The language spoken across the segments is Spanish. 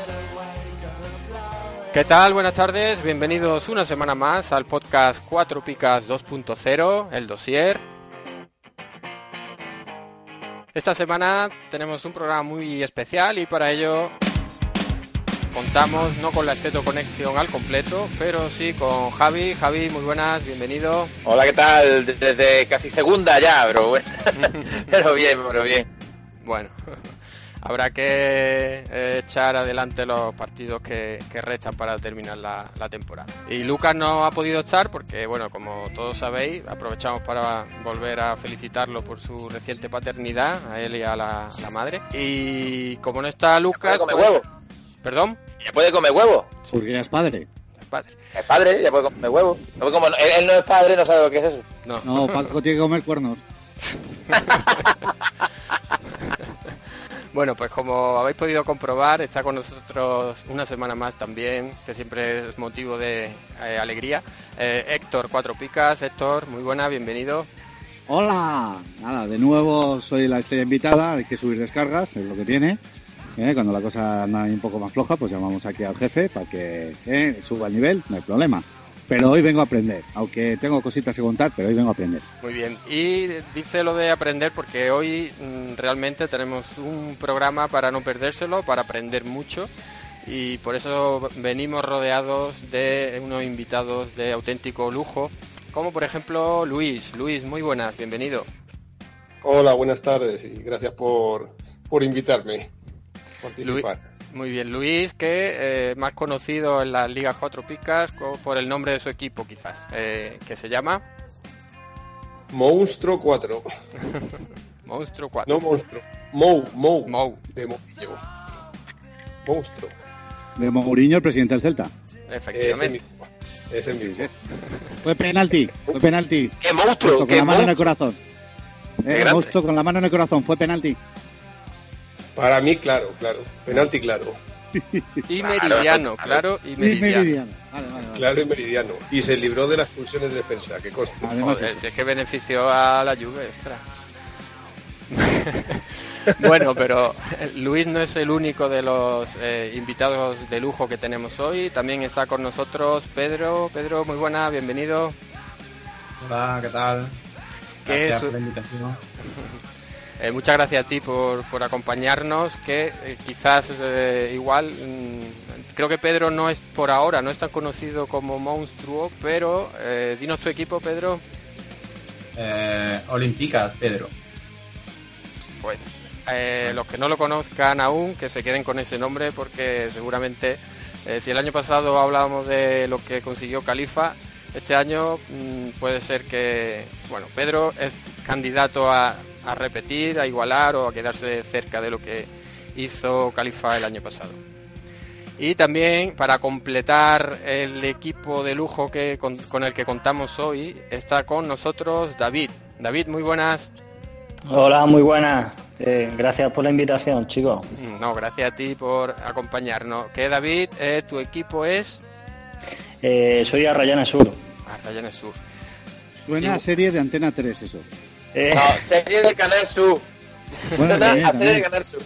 It away, gonna blow it. ¿Qué tal? Buenas tardes, bienvenidos una semana más al podcast 4 Picas 2.0, el dossier. Esta semana tenemos un programa muy especial y para ello contamos no con la Esteto Conexión al completo, pero sí con Javi. Javi, muy buenas, bienvenido. Hola, ¿qué tal? Desde casi segunda ya, bro. pero bien, pero bien. Bueno, habrá que eh, echar adelante los partidos que, que restan para terminar la, la temporada. Y Lucas no ha podido estar porque, bueno, como todos sabéis, aprovechamos para volver a felicitarlo por su reciente paternidad, a él y a la, a la madre. Y como no está Lucas... ¿Puede comer pues- huevo? ¿Perdón? ¿Ya puede comer huevo? Porque ya es padre. Es padre. Es padre, ya puede comer huevo. No, como no- él, él no es padre, no sabe lo que es eso. No. No, Paco tiene que comer cuernos. Bueno, pues como habéis podido comprobar, está con nosotros una semana más también, que siempre es motivo de eh, alegría. Eh, Héctor Cuatro Picas, Héctor, muy buena, bienvenido. ¡Hola! Nada, de nuevo soy la estrella invitada, hay que subir descargas, es lo que tiene. ¿eh? Cuando la cosa anda un poco más floja, pues llamamos aquí al jefe para que suba el nivel, no hay problema. Pero hoy vengo a aprender, aunque tengo cositas que contar, pero hoy vengo a aprender. Muy bien, y dice lo de aprender porque hoy mm, realmente tenemos un programa para no perdérselo, para aprender mucho. Y por eso venimos rodeados de unos invitados de auténtico lujo, como por ejemplo Luis. Luis, muy buenas, bienvenido. Hola, buenas tardes y gracias por, por invitarme Muy bien, Luis, que eh, más conocido en las ligas cuatro picas por el nombre de su equipo, quizás, eh, que se llama Monstruo 4. Monstruo 4. No monstruo. Mou, Mou. Mou, De Mourinho. Monstruo. De Mourinho, el presidente del Celta. Efectivamente. mismo. Ese mismo. Fue penalti, fue penalti. ¡Qué monstruo! Con ¡Qué la mano en el corazón. Qué Eh, monstruo con la mano en el corazón, fue penalti. Para mí, claro, claro. Penalti claro. Y Claro, meridiano, claro. claro, y meridiano. meridiano. Vale, vale, vale. Claro y meridiano. Y se libró de las pulsiones de defensa. Que Joder, si es que benefició a la Juve, extra. bueno, pero eh, Luis no es el único de los eh, invitados de lujo que tenemos hoy. También está con nosotros Pedro. Pedro, muy buena, bienvenido. Hola, ¿qué tal? ¿Qué Gracias es- por la invitación. Eh, muchas gracias a ti por, por acompañarnos, que eh, quizás eh, igual, mm, creo que Pedro no es por ahora, no es tan conocido como Monstruo, pero dinos tu equipo, Pedro. Olimpicas, Pedro. Pues los que no lo conozcan aún, que se queden con ese nombre, porque seguramente si el año pasado hablábamos de lo que consiguió Califa, este año mm, puede ser que, bueno, Pedro es candidato a, a repetir, a igualar o a quedarse cerca de lo que hizo Califa el año pasado. Y también para completar el equipo de lujo que con, con el que contamos hoy, está con nosotros David. David, muy buenas. Hola, muy buenas. Eh, gracias por la invitación, chicos. Mm, No, gracias a ti por acompañarnos. Que David, eh, tu equipo es Eh, soy Arrayana Sur. Arrayanes Sur. Suena a serie de Antena 3 eso. Eh, No, serie del Canal Sur. Bueno, Suena también, a serie también. del Canal Sur.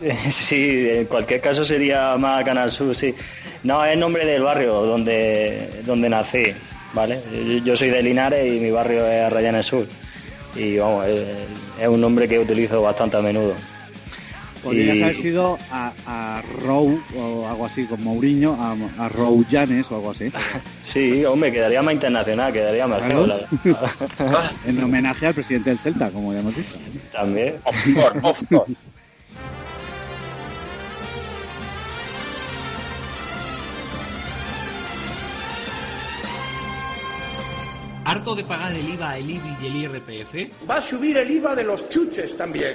sí, en cualquier caso sería más Canal Sur, sí. No, es nombre del barrio donde, donde nací, ¿vale? Yo, soy de Linares y mi barrio es Arrayana Sur. Y vamos, es, es un nombre que utilizo bastante a menudo. Podrías Y- haber sido a, a Row o algo así, con Mourinho, a, a Row Llanes o algo así. Sí, hombre, quedaría más internacional, quedaría mejor. Claro. la. En homenaje al presidente del Celta, como ya hemos dicho. También. Of course, of course. ¿Harto de pagar el IVA, el IBI y el IRPF? Va a subir el IVA de los chuches también.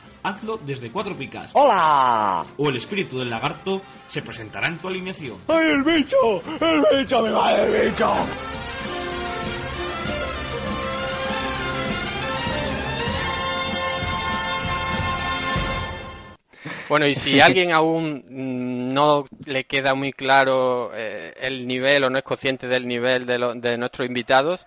hazlo desde Cuatro Picas. ¡Hola! O el espíritu del lagarto se presentará en tu alineación. ¡Ay, el bicho! ¡El bicho! ¡Me va el bicho! Bueno, y si alguien aún mm, no le queda muy claro eh, el nivel o no es consciente del nivel de, lo- de nuestros invitados,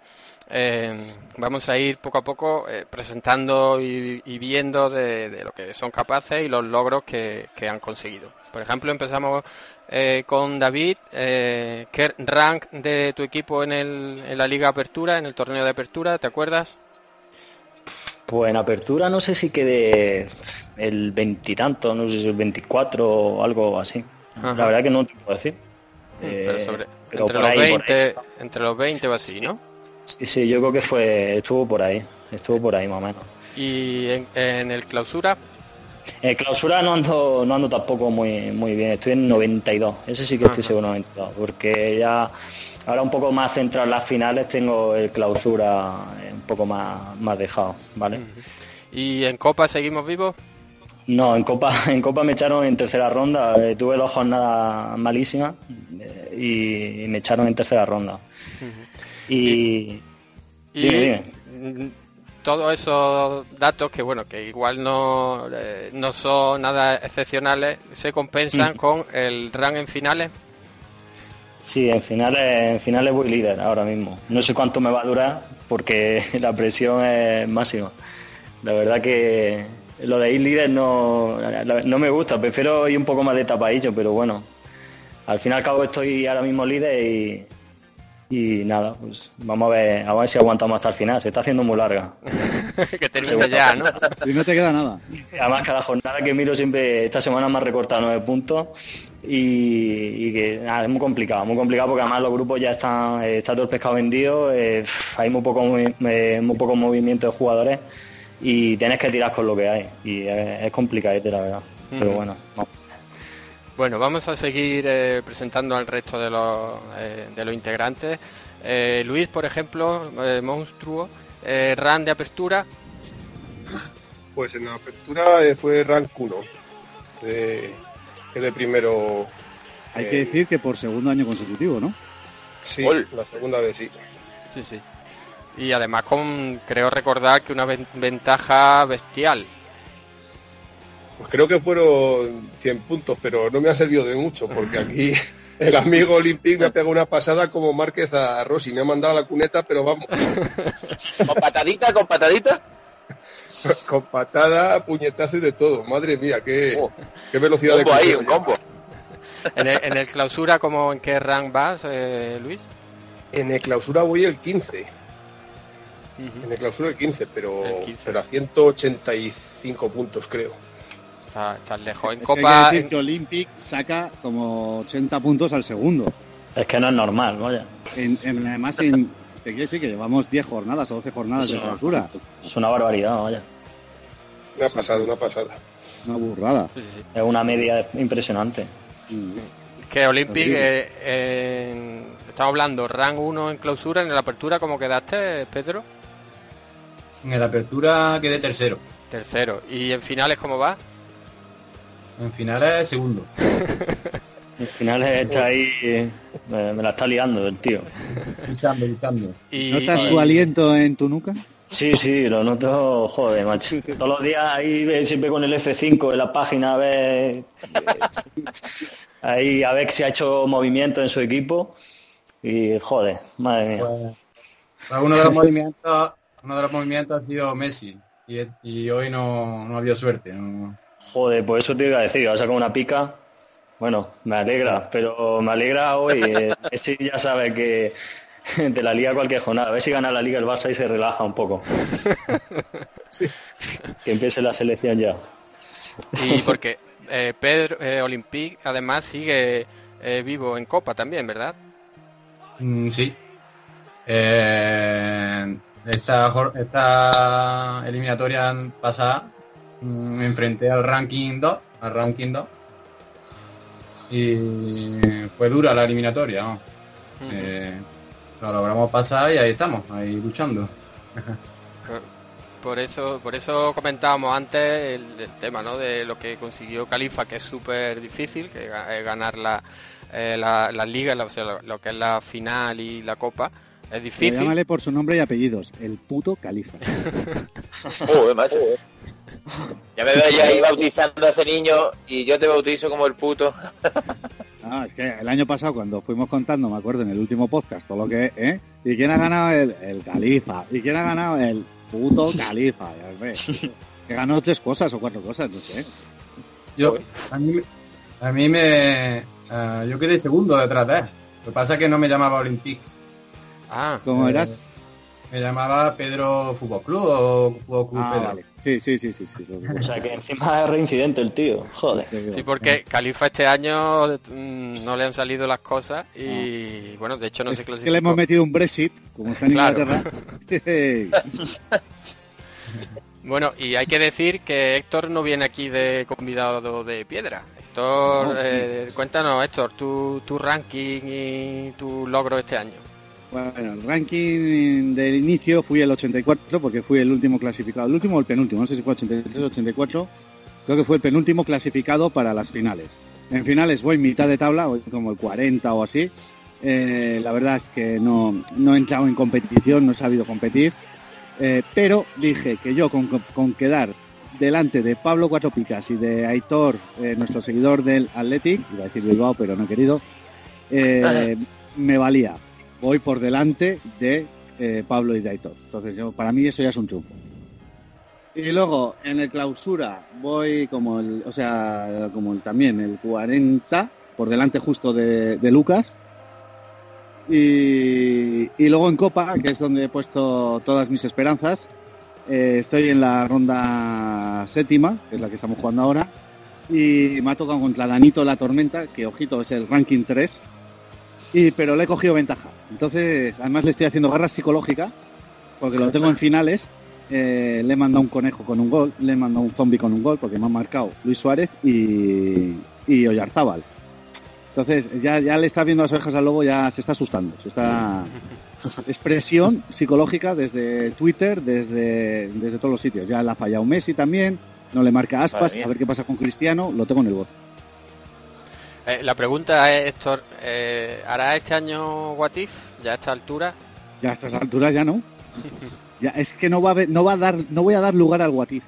eh, vamos a ir poco a poco eh, presentando y, y viendo de, de lo que son capaces y los logros que, que han conseguido. Por ejemplo, empezamos eh, con David. Eh, ¿Qué rank de tu equipo en, el, en la Liga Apertura, en el torneo de Apertura? ¿Te acuerdas? Pues en apertura no sé si quede el veintitanto, no sé si el 24 o algo así. Ajá. La verdad que no te puedo decir. Pero Eh, sobre- pero entre, los ahí, por 20, entre los 20 o así, ¿no? Sí, sí, yo creo que fue, estuvo por ahí, estuvo por ahí más o menos. Y en, en el clausura, En clausura no ando, no ando tampoco muy, muy bien, estoy en 92, ese sí que estoy seguro 92, porque ya ahora un poco más centrado en las finales tengo el clausura un poco más, más dejado, ¿vale? y en Copa seguimos vivos. No, en Copa, en Copa me echaron en tercera ronda, eh, tuve dos jornadas malísimas eh, y, y me echaron en tercera ronda. Y... Y Dime, dime. todos esos datos que, bueno, que igual no, eh, no son nada excepcionales, se compensan Mm. con el rank en finales. Sí, en finales, en finales voy líder ahora mismo. No sé cuánto me va a durar porque la presión es máxima. La verdad que lo de ir líder no, no me gusta, prefiero ir un poco más de tapadillo, pero bueno, al fin y al cabo estoy ahora mismo líder y, y nada, pues vamos a ver, a ver si aguantamos hasta el final. Se está haciendo muy larga. que termine ya, ¿no? Y no te queda nada. Además, cada jornada que miro siempre, esta semana me ha recortado nueve puntos y, y que nada, es muy complicado, muy complicado porque además los grupos ya están, eh, está todo el pescado vendido, eh, hay muy poco, eh, muy poco movimiento de jugadores y tienes que tirar con lo que hay y es, es complicadete la verdad. Pero bueno, vamos. Bueno, vamos a seguir eh, presentando al resto de los, eh, de los integrantes. Eh, Luis, por ejemplo, eh, monstruo, eh, RAN de apertura. Pues en la apertura fue rank 1. De, que de primero. Hay eh, que decir que por segundo año consecutivo, ¿no? Sí, la segunda vez sí. Sí, sí. Y además con, creo recordar que una ven- ventaja bestial. Pues creo que fueron 100 puntos, pero no me ha servido de mucho, porque aquí el amigo Olympic me ha pegado una pasada como Márquez a Rossi. Me ha mandado a la cuneta, pero vamos. ¿Con patadita, con patadita? con patada, puñetazo y de todo. Madre mía, qué, qué velocidad Combo de ahí, un combo. En el, en el clausura, ¿cómo, ¿en qué rank vas, eh, Luis? En el clausura voy el 15. En el clausura el 15, pero, El 15. pero a 185 puntos, creo. Está, estás lejos. En Es Copa, que decir que Olympic saca como 80 puntos al segundo. Es que no es normal, vaya. En, en- además, en, te quiero decir que llevamos 10 jornadas o 12 jornadas de clausura. Es una barbaridad, vaya. Una pasada, una pasada. Una burrada. Es una media impresionante. que Olympic, Horrible. eh, en- estamos hablando, rank 1 en clausura, en la apertura, ¿cómo quedaste, Pedro? En la apertura quedé tercero. Tercero. ¿Y en finales cómo va? En finales, segundo. Al final está ahí, eh, me, me la está liando el tío. Luchando, luchando. Y, ¿Notas y- su aliento en tu nuca? Sí, sí, lo noto, joder, macho. Todos los días ahí ve- siempre con el F5 en la página a ver eh, ahí a ver si ha hecho movimiento en su equipo y joder, madre mía. Pues uno de los movimientos, uno de los movimientos ha sido Messi y, y hoy no, no ha habido suerte. no- Joder, pues eso te iba a decir, ha sacado una pica. Bueno, me alegra, pero me alegra hoy. Eh, Messi ya sabe que de la liga cualquier jornada. A ver si gana la liga el Barça y se relaja un poco. Que empiece la selección ya. Y porque eh, Pedro eh, Olympique además sigue eh, vivo en Copa también, ¿verdad? Mm, sí. Eh, esta, esta eliminatoria pasada me enfrenté al ranking 2, al ranking 2 y fue dura la eliminatoria. ¿no? Eh, lo logramos pasar y ahí estamos, ahí luchando. Por, por eso, por eso comentábamos antes el, el tema, ¿no? De lo que consiguió Califa, que es súper difícil, que ga- eh, ganar la, eh, la, la liga, la- o sea, lo, lo que es la final y la copa, es difícil. llámale por su nombre y apellidos, el puto califa. Joder, macho. Ya me veo ya ahí bautizando a ese niño y yo te bautizo como el puto. Ah, es que el año pasado cuando fuimos contando, me acuerdo en el último podcast, todo lo que, ¿eh? ¿Y quién ha ganado el, el califa? ¿Y quién ha ganado el puto califa? Ya ves. Que ganó tres cosas o cuatro cosas, no sé. Yo, a mí, a mí me... eh, yo quedé segundo detrás de él. Lo que pasa es que no me llamaba Olympique. Ah, ¿Cómo eras? Me llamaba Pedro Fútbol Club o Fútbol Club Ah, Pedro. vale. Sí, sí, sí, sí. sí, O sea que encima es reincidente el tío, joder. Sí, porque Califa este año mm, no le han salido las cosas y, bueno, de hecho no se Es que clasificó. le hemos metido un Brexit, como está en Claro. Inglaterra. Bueno, y hay que decir que Héctor no viene aquí de convidado de piedra. Héctor, No. eh, cuéntanos, Héctor, tu, tu ranking y tu logro este año. Bueno, el ranking del inicio fui el 84 porque fui el último clasificado, el último o el penúltimo, no sé si fue 83 o 84, creo que fue el penúltimo clasificado para las finales. En finales voy mitad de tabla, voy como el 40 o así. Eh, la verdad es que no, no he entrado en competición, no he sabido competir, Eh, pero dije que yo con, con quedar delante de Pablo Cuatro Picas y de Aitor, eh, nuestro seguidor del Athletic, iba a decir Bilbao, pero no he querido, me valía. Voy por delante de eh, Pablo y de Aitor. Entonces, yo, para mí eso ya es un triunfo. Y luego, en el clausura, voy como el, o sea, como también el 40, por delante justo de, Lucas. Y, y luego en Copa, que es donde he puesto todas mis esperanzas, eh, estoy en la ronda séptima, que es la que estamos jugando ahora, y me ha tocado contra Danito La Tormenta, que ojito es el ranking 3, y, pero le he cogido ventaja. Entonces, además le estoy haciendo garra psicológica, porque lo tengo en finales. eh, le he mandado un conejo con un gol, le he mandado un zombie con un gol, porque me han marcado Luis Suárez y, y Oyarzábal. Entonces, ya, ya le está viendo las orejas al lobo, ya se está asustando. Se está... Expresión psicológica desde Twitter, desde, desde todos los sitios. Ya la ha fallado Messi también, no le marca aspas, a ver qué pasa con Cristiano, lo tengo en el bot. Eh, la pregunta es, Héctor, eh, ¿hará este año Watif ya a esta altura? Ya a estas alturas ya no. Ya, es que no va a haber- no va a dar, no voy a dar lugar al Guatif.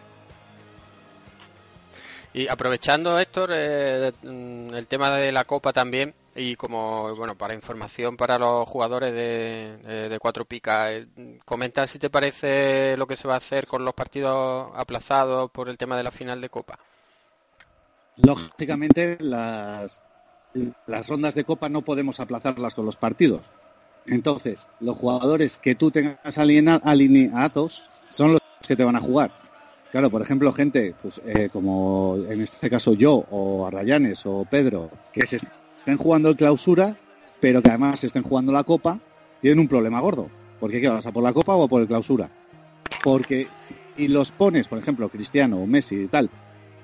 Y aprovechando, Héctor, eh, mm, el tema de la Copa también, y como, bueno, para información para los jugadores de, de, de Cuatro Picas, eh, comenta si te parece lo que se va a hacer con los partidos aplazados por el tema de la final de Copa. Lógicamente, las, las rondas de Copa no podemos aplazarlas con los partidos. Entonces, los jugadores que tú tengas alineados son los que te van a jugar. Claro, por ejemplo, gente, pues eh, como en este caso yo, o Arrayanes, o Pedro, que se estén jugando el clausura, pero que además estén jugando la Copa, tienen un problema gordo. Porque ¿qué vas a por la Copa o por el clausura? Porque si los pones, por ejemplo, Cristiano o Messi y tal,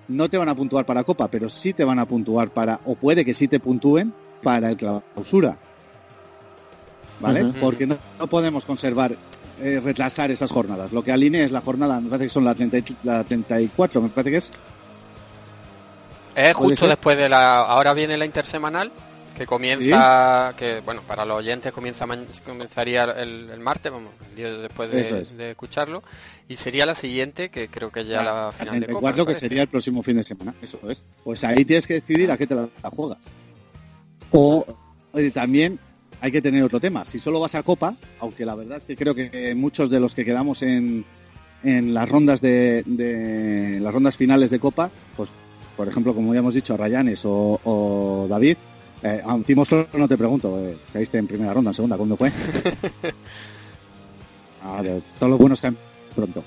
no te van a puntuar para Copa, pero sí te van a puntuar para, o puede que sí te puntúen para el clausura. ¿Vale? Porque no, no podemos conservar, eh, retrasar esas jornadas. Lo que alinea es la jornada, me parece que son la, 30 y- la 34, me parece que es. Es ¿Puede justo después de la... Ahora viene la intersemanal Que comienza, que bueno, para los oyentes comienza comenzaría el, el martes, vamos, el día después de, es. de escucharlo, y sería la siguiente, que creo que ya la final de Copa. 34 me que sería el próximo fin de semana, eso es. Pues ahí tienes que decidir a qué te la, la juegas. O eh, también hay que tener otro tema. Si solo vas a Copa, aunque la verdad es que creo que muchos de los que quedamos en, en las rondas de, de- las rondas finales de Copa, pues por ejemplo, como ya hemos dicho, Rayanes o, o David, eh, a un Timo solo no te pregunto, eh, caíste en primera ronda, en segunda, ¿cuándo fue? Ah, de- todos los buenos caen pronto.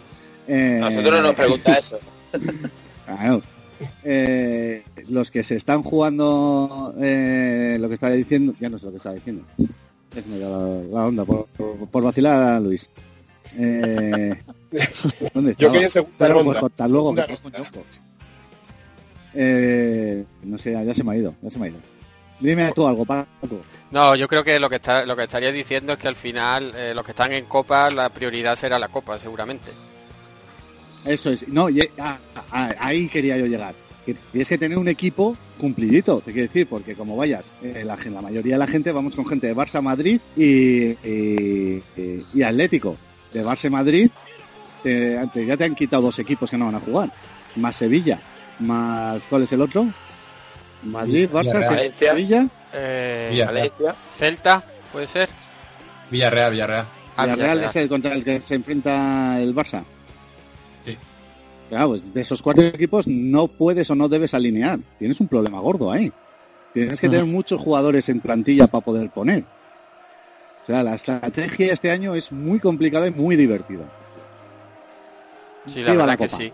Eh, Nosotros no nos pregunta eso. Claro. Eh, los que se están jugando eh, lo que estaba diciendo, ya no sé lo que estaba diciendo. Déjame la, la onda por, por- por vacilar a Luis. Eh, ¿Dónde Yo quería segunda Pero, ronda. pues, hasta luego. Segunda. Eh, no sé, ya se me ha ido, ya se me ha ido. Dime tú algo, Paco. No, yo creo que lo que está, lo que estaría diciendo es que al final eh, los que están en Copa la prioridad será la Copa, seguramente. Eso es. No, y- ah, ah, ahí quería yo llegar. Que tienes que tener un equipo cumplidito, te quiero decir, porque como vayas, eh, la, mayoría de la gente vamos con gente de Barça, Madrid y, y, Atlético. De Barça Madrid te- te- ya te han quitado dos equipos que no van a jugar. Más Sevilla, más ¿cuál es el otro? Madrid, Barça, Valencia. Sevilla, Eh, Villarreal. Valencia. Celta, puede ser. Villarreal, Villarreal. Ah, Villarreal Villarreal. es el contra el que se enfrenta el Barça. Sí. Claro, pues de esos cuatro equipos no puedes o no debes alinear. Tienes un problema gordo ahí. Tienes que tener muchos jugadores en plantilla para poder poner. O sea, la estrategia este año es muy complicada y muy divertida. Sí, la Viva verdad la que sí.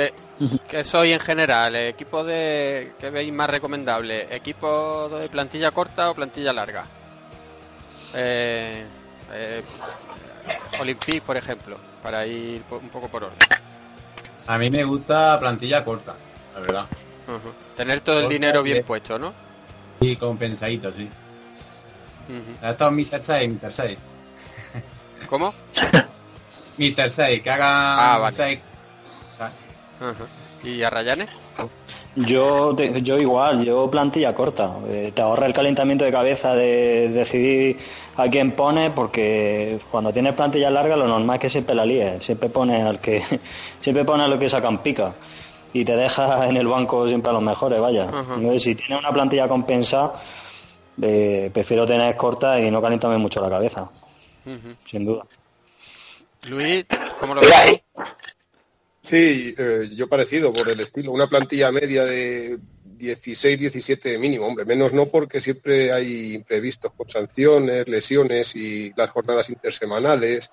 ¿Qué, qué soy en general? ¿Equipo de qué veis más recomendable? ¿Equipo de plantilla corta o plantilla larga? Eh, eh, Olympique, por ejemplo, para ir un poco por orden. A mí me gusta plantilla corta, la verdad. Tener todo el dinero bien bien. puesto, ¿no? Y compensadito, sí. Ujú. Ha estado Mr. 6, Mr. 6. ¿Cómo? Mr. 6, que haga Ah, vale. 6. Ajá. ¿Y a Rayanes? Yo, te- yo igual, yo plantilla corta. Eh, te ahorra el calentamiento de cabeza de decidir a quién pone, porque cuando tienes plantilla larga lo normal es que siempre la líes. Siempre pone al que, siempre pone a lo que sacan pica. Y te deja en el banco siempre a los mejores, vaya. Ajá. Entonces, si tienes una plantilla compensada, eh, prefiero tener corta y no calentarme mucho la cabeza, sin duda. Luis, ¿cómo lo ves? Sí, eh, yo parecido por el estilo. Una plantilla media de 16, 17 mínimo. Hombre, menos no porque siempre hay imprevistos con sanciones, lesiones y las jornadas intersemanales.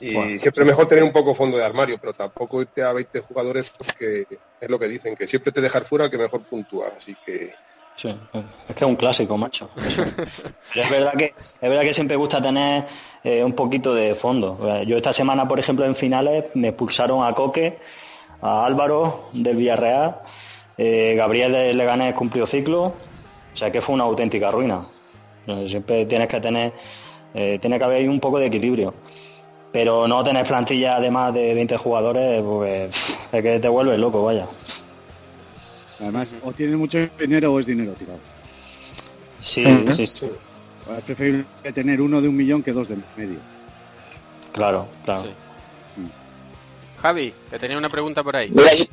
Y Bueno. siempre es mejor tener un poco fondo de armario, pero tampoco irte a 20 jugadores porque es lo que dicen, que siempre te dejar fuera el que mejor puntúa. Así que Sí, es que es un clásico, macho. Pero es verdad que es verdad que siempre gusta tener eh, un poquito de fondo. Eh, Yo esta semana, por ejemplo, en finales me expulsaron a Coque, a Álvaro del Villarreal, eh, Gabriel de Leganés cumplió ciclo, o sea que fue una auténtica ruina. Eh, Siempre tienes que tener, eh, tiene que haber ahí un poco de equilibrio. Pero no tener plantilla de más de 20 jugadores, pues es que te vuelves loco, vaya. Además, o tienes mucho dinero o es dinero tirado. Sí, sí, sí. Es preferible tener uno de un millón que dos de medio. Claro, claro. Sí. Javi, que tenía una pregunta por ahí. mira, yo,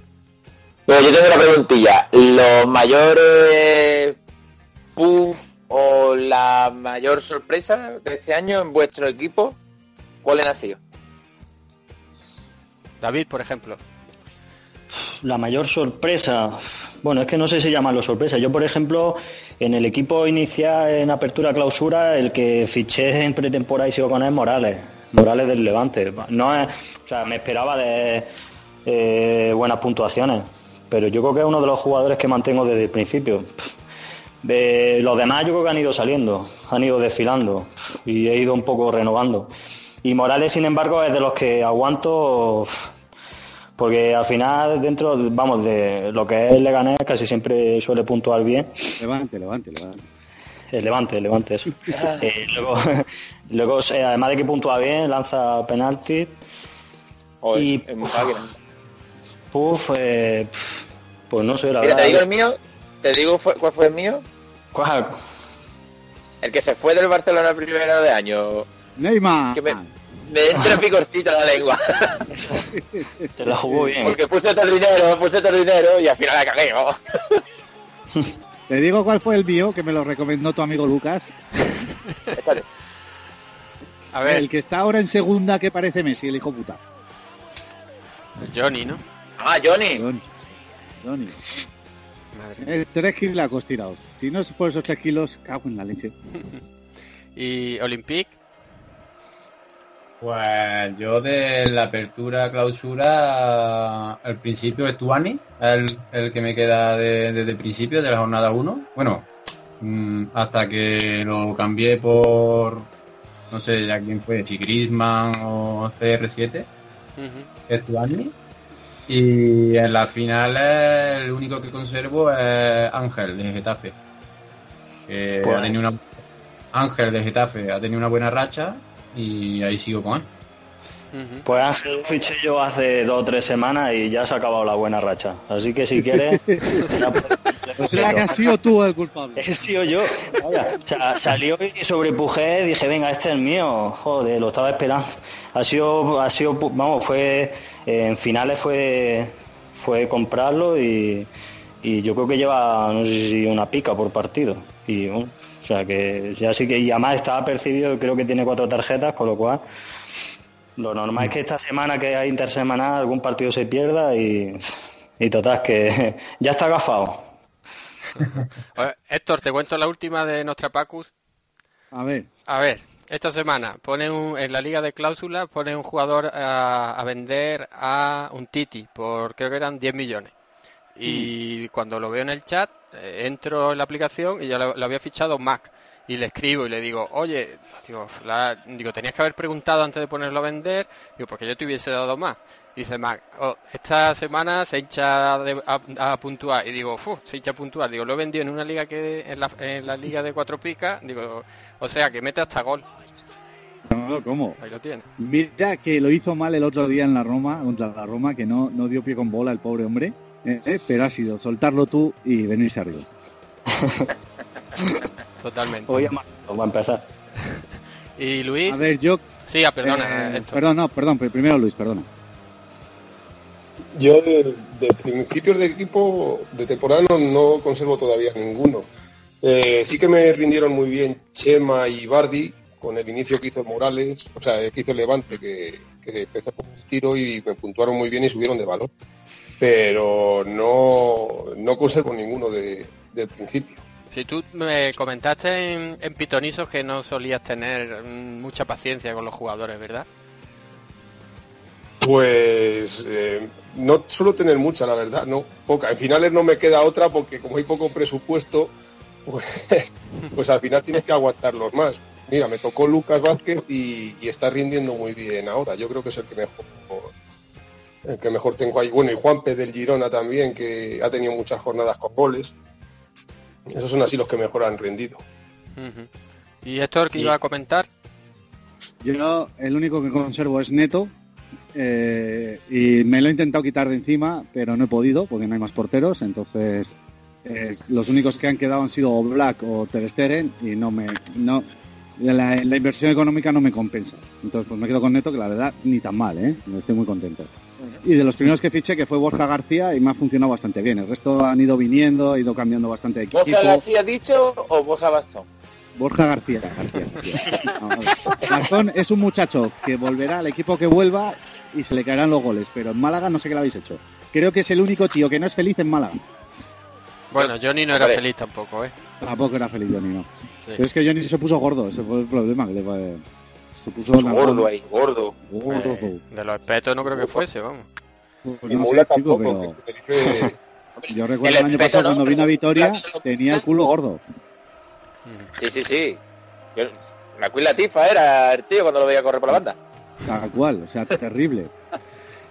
mira, yo tengo una preguntilla. ¿Los mayores puff o la mayor sorpresa de este año en vuestro equipo, cuáles han sido? David, por ejemplo. La mayor sorpresa, bueno, es que no sé si llamarlo sorpresa. Yo, por ejemplo, en el equipo inicial en apertura clausura, el que fiché en pretemporada y sigo con él es Morales, Morales del Levante. No es, o sea, me esperaba de eh, buenas puntuaciones, pero yo creo que es uno de los jugadores que mantengo desde el principio. De los demás yo creo que han ido saliendo, han ido desfilando y he ido un poco renovando. Y Morales, sin embargo, es de los que aguanto porque al final dentro, vamos, de lo que es Leganés casi siempre suele puntuar bien. Levante, levante, levante. El Levante, el Levante, eso. Eh, luego, luego eh, además de que puntúa bien, lanza penalti. O Y-. Puf, eh, pues no sé, la Mira, verdad. te digo el mío, te digo fue- cuál fue el mío. ¿Cuál? El que se fue del Barcelona primero de año. Neymar. Que me, me entra picorcito en la lengua. Te la jugó bien. Porque puse todo el dinero, puse todo el dinero y al final la cagué. vamos. Te digo cuál fue el mío que me lo recomendó tu amigo Lucas. Échale. A ver, El que está ahora en segunda que parece Messi, el hijo puta. Johnny, ¿no? Ah, Johnny. Johnny. Johnny. Madre. Eh, tres kilos tirados. Si no es por esos tres kilos, cago en la leche. Y Olympique, Pues yo de la apertura clausura al principio es Tuani, el, el que me queda de- desde el principio de la jornada 1. Bueno, mm, hasta que lo cambié por no sé ya quién fue, si Griezmann o CR7, ujú, es Tuani. Y en la final el único que conservo es Ángel de Getafe. Que Pues- ha tenido una Ángel de Getafe ha tenido una buena racha y ahí sigo con él. Pues Ángel lo fiché yo hace dos o tres semanas y ya se ha acabado la buena racha. Así que si quieres... O sea que has sido tú el culpable. He sido yo. Vaya, o sea, salió y sobrepujé, dije, venga, este es el mío. Joder, lo estaba esperando. Ha sido, ha sido, vamos, fue, eh, en finales fue, fue comprarlo y, y yo creo que lleva, no sé si una pica por partido. Y bueno, o sea que ya sí que, y además estaba percibido, creo que tiene cuatro tarjetas, con lo cual lo normal es que esta semana que hay intersemanal algún partido se pierda y, y total, que ya está agafado. Oye, Héctor, te cuento la última de nuestra Pacus. A ver, A ver, esta semana pone un, en la liga de cláusulas pone un jugador a, a vender a un Titi por creo que eran 10 millones. Y cuando lo veo en el chat, eh, entro en la aplicación y ya lo, lo había fichado Mac. Y le escribo y le digo, oye, digo, la- digo, tenías que haber preguntado antes de ponerlo a vender, digo, porque yo te hubiese dado más. Dice Mac, "Oh, esta semana se hincha de- a, a puntuar. Y digo, "Fu, se hincha a puntuar. Digo, lo he vendido en una liga que en la, en la liga de cuatro picas. Digo, o sea, que mete hasta gol. no, ¿cómo? Ahí lo tiene. Mira que lo hizo mal el otro día en la Roma, contra la Roma, que no, no dio pie con bola el pobre hombre, eh, eh, pero ha sido soltarlo tú y venirse arriba. Totalmente. Voy a va a empezar. Y Luis, A ver, yo... sí, ah, perdona, eh, perdón, no, perdón, pero primero Luis, perdona. Yo de, de principios de equipo de temporada no, no conservo todavía ninguno. Eh, sí que me rindieron muy bien Chema y Bardi con el inicio que hizo Morales, o sea, que hizo Levante, que, que empezó con el tiro y me puntuaron muy bien y subieron de valor. Pero no, no conservo ninguno de, del principio. Si tú me comentaste en, en Pitonisos que no solías tener mucha paciencia con los jugadores, ¿verdad? Pues eh, no suelo tener mucha, la verdad, no, poca. En finales no me queda otra porque como hay poco presupuesto, pues, pues al final tienes que aguantarlos más. Mira, me tocó Lucas Vázquez y, y está rindiendo muy bien ahora. Yo creo que es el que mejor, el que mejor tengo ahí. Bueno, y Juanpe del Girona también, que ha tenido muchas jornadas con goles. Esos son así los que mejor han rendido. Ujú. Y Héctor, que Y- iba a comentar, Yo el único que conservo es Neto eh, y me lo he intentado quitar de encima, pero no he podido porque no hay más porteros, entonces eh, los únicos que han quedado han sido Black o Ter Stegen y no me no la, la inversión económica no me compensa. Entonces pues me quedo con Neto que la verdad ni tan mal, ¿eh? Estoy muy contento. Y de los primeros que fiché que fue Borja García y me ha funcionado bastante bien. El resto han ido viniendo, ha ido cambiando bastante de equipo. ¿Borja García dicho o Borja Bastón? Borja García. García, García. Gastón es un muchacho que volverá al equipo que vuelva y se le caerán los goles, pero en Málaga no sé qué le habéis hecho. Creo que es el único tío que no es feliz en Málaga. bueno, Johnny no era Vale. feliz tampoco, ¿eh? Tampoco era feliz Johnny, no. Sí. Pero es que Johnny se puso gordo, ese fue el problema. Que le fue- se puso Pues gordo ahí, gordo. Gordo. Eh, de los espetos no creo que fuese, vamos. Pues Y no Mula sé, chico, tampoco, pero que Tenerife- yo recuerdo El el año pasado no, cuando vino a Vitoria tenía el culo gordo. Sí, sí, sí. Yo, la Queen Latifa era el tío cuando lo veía correr por la banda. Tal cual, o sea, terrible.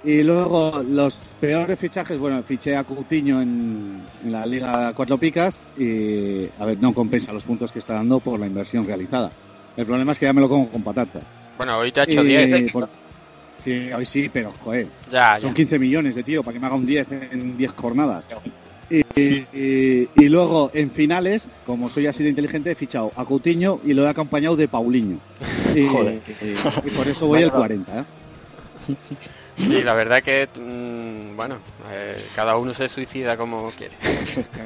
Y luego los peores fichajes, bueno, fiché a Coutinho en, en la Liga Cuatro Picas y, a ver, no compensa los puntos que está dando por la inversión realizada. El problema es que ya me lo como con patatas. Bueno, hoy te ha hecho Y 10. por- Sí, hoy sí, pero, joder, Ya, ya. son 15 millones de tío para que me haga un 10 en 10 jornadas. Y, y- y luego en finales, como soy así de inteligente, he fichado a Coutinho y lo he acompañado de Paulinho. Y, Joder. y- y por eso voy al 40. ¿eh? Sí, la verdad que, mm, bueno, eh, cada uno se suicida como quiere.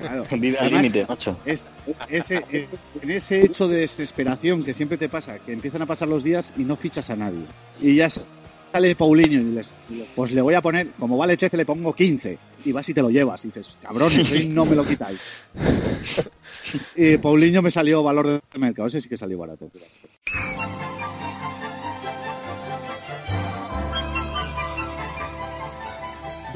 Claro. Vive al Además, límite, macho. Es, ese, eh, en ese hecho de desesperación que siempre te pasa, que empiezan a pasar los días y no fichas a nadie. Y ya sale Paulinho y les, pues le voy a poner, como vale 13, le pongo 15. Y vas y te lo llevas. Y dices, cabrones, hoy no me lo quitáis. y Paulinho me salió valor de mercado, ese sí que salió barato.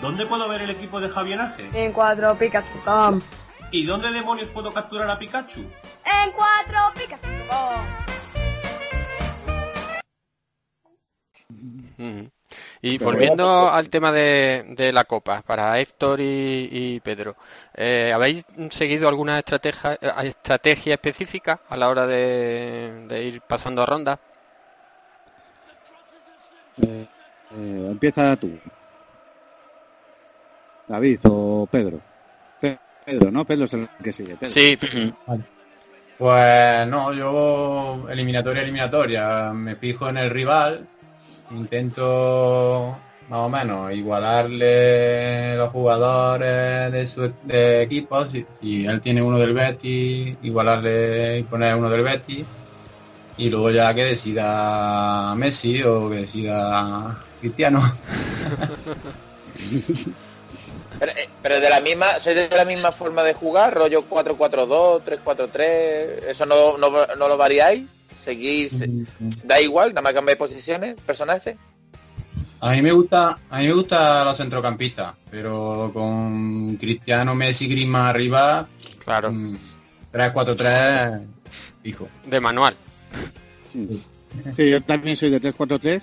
¿Dónde puedo ver el equipo de Javier Ace? En cuatropicas.com. ¿Y dónde demonios puedo capturar a Pikachu? En cuatropicas.com. Ujú. Y Pero volviendo al tema de, de la Copa, para Héctor y, y Pedro, eh, ¿habéis seguido alguna estrategia, eh, estrategia específica a la hora de, de ir pasando a ronda? Eh, eh, empieza tú. David o Pedro. Pe- Pedro, ¿no? Pedro es el que sigue. Pedro. Sí, Pues no, yo eliminatoria, eliminatoria, me fijo en el rival, intento más o menos igualarle los jugadores de su de equipo, si, si él tiene uno del Betis, igualarle y poner uno del Betis, y luego ya que decida Messi o que decida Cristiano. Pero, eh, pero de la misma, ¿sois de la misma forma de jugar? ¿Rollo 4-4-2, 3-4-3? ¿Eso no, no, no lo variáis? ¿Seguís? ¿Da igual? ¿Nada más cambiáis posiciones, personajes? A mí me gusta, a mí me gusta los centrocampistas, pero con Cristiano, Messi, Griezmann arriba, claro, 3-4-3, hijo. de manual. Sí, yo también soy de 3-4-3.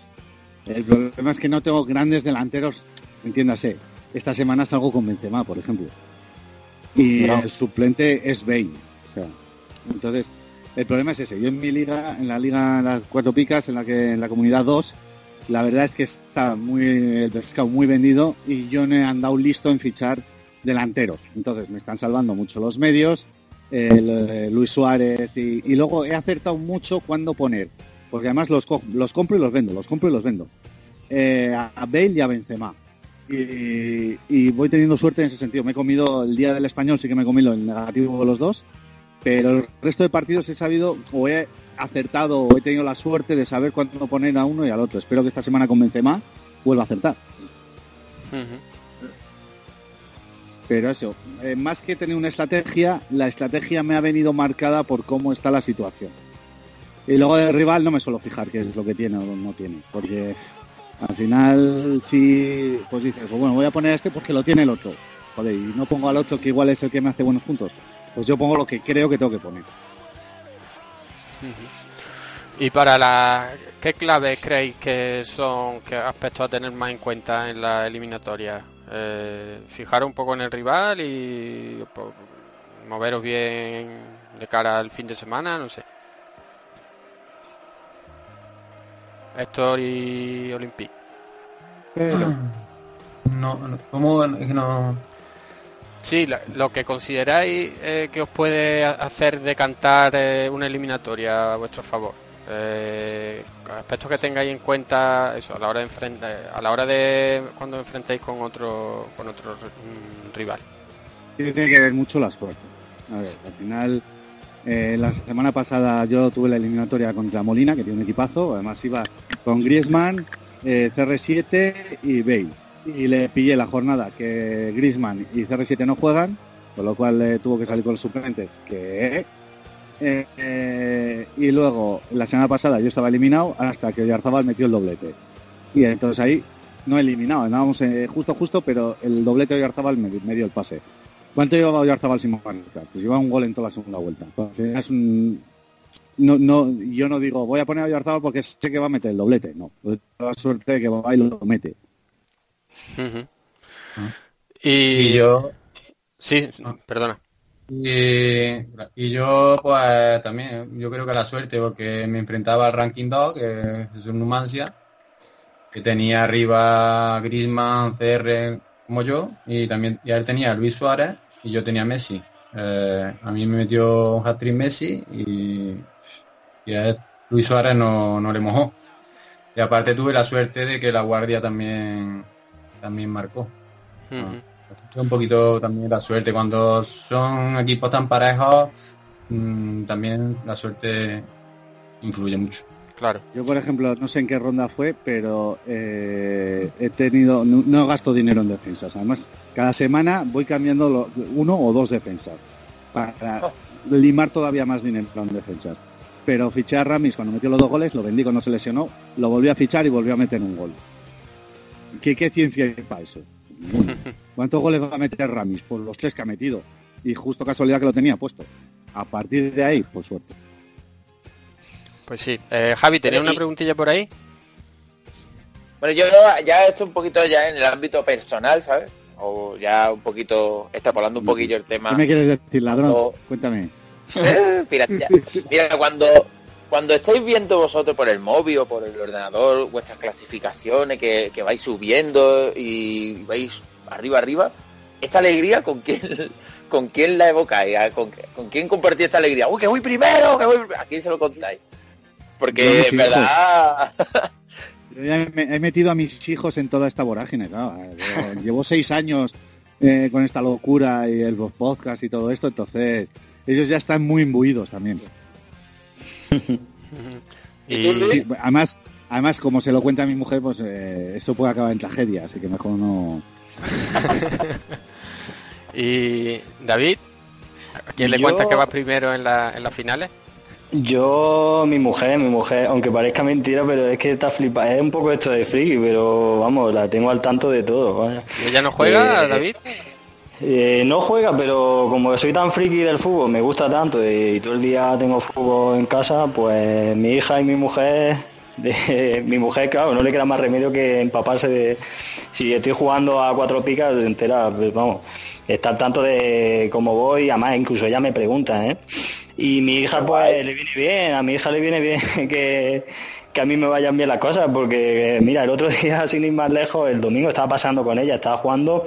El problema es que no tengo grandes delanteros, entiéndase. Esta semana salgo con Benzema, por ejemplo. Y No. el suplente es Bale. O sea, entonces, el problema es ese. Yo en mi liga, en la liga Las Cuatro Picas, en la que en la comunidad 2, la verdad es que está muy el pescado muy vendido y yo no he andado listo en fichar delanteros. Entonces, me están salvando mucho los medios, el, eh, Luis Suárez y, y luego he acertado mucho cuándo poner. Porque además los, co- los compro y los vendo, los compro y los vendo. Eh, a a Bale y a Benzema. Y, y voy teniendo suerte en ese sentido. Me he comido el día del español, sí que me he comido el negativo de los dos, pero el resto de partidos he sabido o he acertado o he tenido la suerte de saber cuándo poner a uno y al otro. Espero que esta semana con Benzema vuelva a acertar. Pero eso, eh, más que tener una estrategia, la estrategia me ha venido marcada por cómo está la situación. Y luego del rival no me suelo fijar qué es lo que tiene o no tiene, porque al final si pues dices, pues bueno, voy a poner este porque lo tiene el otro. Y no pongo al otro que igual es el que me hace buenos puntos. Pues yo pongo lo que creo que tengo que poner. Y para la, ¿qué claves creéis que son, qué aspectos a tener más en cuenta en la eliminatoria? Eh, fijar un poco en el rival y po- moveros bien de cara al fin de semana, no sé. Héctor y Olympique. No, no, ¿cómo? No... Sí, la- lo que consideráis eh, que os puede ha- hacer decantar eh, una eliminatoria a vuestro favor. Eh, aspectos que tengáis en cuenta eso a la hora de enfrentar, a la hora de cuando enfrentéis con otro con otro mm, rival. Tiene que ver mucho la suerte. A ver, al final, eh, la semana pasada yo tuve la eliminatoria contra Molina, que tiene un equipazo. Además iba con Griezmann, eh, CR7 y Bale. Y le pillé la jornada que Griezmann y CR7 no juegan, con lo cual eh, tuvo que salir con los suplentes. Que y luego, la semana pasada yo estaba eliminado hasta que Oyarzabal metió el doblete. Y entonces ahí no eliminado, andábamos justo justo, pero el doblete de Oyarzabal me dio el pase. ¿Cuánto llevaba Oyarzabal sin marcar? Pues lleva un gol en toda la segunda vuelta. Es un- no, no, yo no digo, voy a poner a Oyarzabal porque sé que va a meter el doblete. No, pues la suerte de que va y lo mete. Ah. Y, Y yo, Sí, perdona. Y, y yo, pues también, yo creo que la suerte, porque me enfrentaba al ranking 2, que es un Numancia, que tenía arriba Griezmann, CR, como yo, y también y él tenía a Luis Suárez y yo tenía Messi. Eh, a mí me metió un hat-trick Messi y, y a él, Luis Suárez no, no le mojó. Y aparte tuve la suerte de que la guardia también, también marcó. Que un poquito también la suerte. Cuando son equipos tan parejos, mm, también la suerte influye mucho. Claro. Yo, por ejemplo, no sé en qué ronda fue, pero eh, he tenido, no, no gasto dinero en defensas. Además, cada semana voy cambiando lo- uno o dos defensas para limar todavía más dinero en defensas. Pero fiché a Ramis cuando metió los dos goles, lo vendí cuando se lesionó, lo volví a fichar y volvió a meter un gol. ¿Qué, qué ciencia hay para eso? ¿Cuántos goles va a meter Ramis? Pues los tres que ha metido. Y justo casualidad que lo tenía puesto. A partir de ahí, por suerte. Pues sí. Eh, Javi, ¿tenía Pero una y- preguntilla por ahí? Bueno, yo ya esto un poquito ya en el ámbito personal, ¿sabes? O ya un poquito, extrapolando un poquillo el tema. ¿Qué me quieres decir, ladrón? Cuéntame. Eh, piratilla. Mira, cuando, cuando estáis viendo vosotros por el móvil o por el ordenador vuestras clasificaciones que, que vais subiendo y vais arriba arriba, esta alegría con quién con quién la evocáis, ¿A con, con quién compartís esta alegría. Uy, que voy primero, que voy primero. ¿A quién se lo contáis? Porque en verdad Yo ya me- he metido a mis hijos en toda esta vorágine, claro. Llevo seis años eh, con esta locura y el podcast y todo esto, entonces ellos ya están muy imbuidos también. Y Sí, además, además, como se lo cuenta a mi mujer, pues eh, esto puede acabar en tragedia, así que mejor no... Y David, ¿a quién le Yo- cuentas que va primero en, la, en las finales? Yo, mi mujer, mi mujer, aunque parezca mentira, pero es que está flipada. Es un poco esto de friki, pero vamos, la tengo al tanto de todo. vaya. ¿Y ella no juega, Eh, David? Eh, no juega, pero como soy tan friki del fútbol, me gusta tanto y, todo el día tengo fútbol en casa, pues mi hija y mi mujer, de- mi mujer, claro, no le queda más remedio que empaparse de... Si estoy jugando a cuatro picas, entera, pues, vamos, está al tanto de cómo voy, además incluso ella me pregunta, ¿eh? Y mi hija, pues, le viene bien, a mi hija le viene bien que, que a mí me vayan bien las cosas, porque, mira, el otro día, sin ir más lejos, el domingo estaba pasando con ella, estaba jugando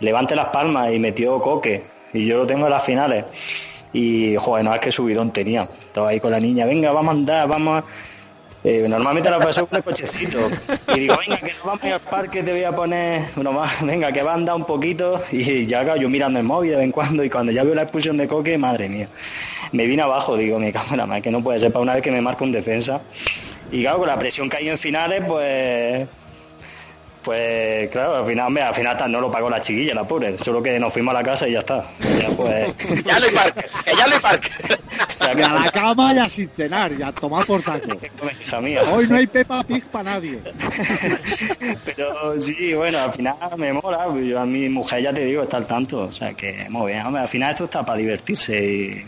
Levante las palmas y metió coque. Y yo lo tengo en las finales. Y, joder, no es que subidón tenía. Estaba ahí con la niña, venga, vamos a andar, vamos a... Eh, normalmente la paso con el cochecito. Y digo, venga, que nos vamos al parque, te voy a poner... Bueno, más, venga, que va a andar un poquito. Y ya, claro, yo mirando el móvil de vez en cuando. Y cuando ya veo la expulsión de coque, madre mía. Me vine abajo, digo, mi cámara, más que no puede ser para una vez que me marca un defensa. Y claro, con la presión que hay en finales, pues pues claro, al final, hombre, al final no lo pagó la chiquilla, la pobre. Solo que nos fuimos a la casa y ya está. Ya pues. ya le parque, que ya le parque. Y a la cama y a sin cenar, y a tomar por saco. Hija mía. Hoy no hay Peppa Pig para nadie. Pero sí, bueno, al final me mola. Yo a mi mujer ya te digo, está al tanto. O sea que muy bien. Hombre, al final esto está para divertirse y,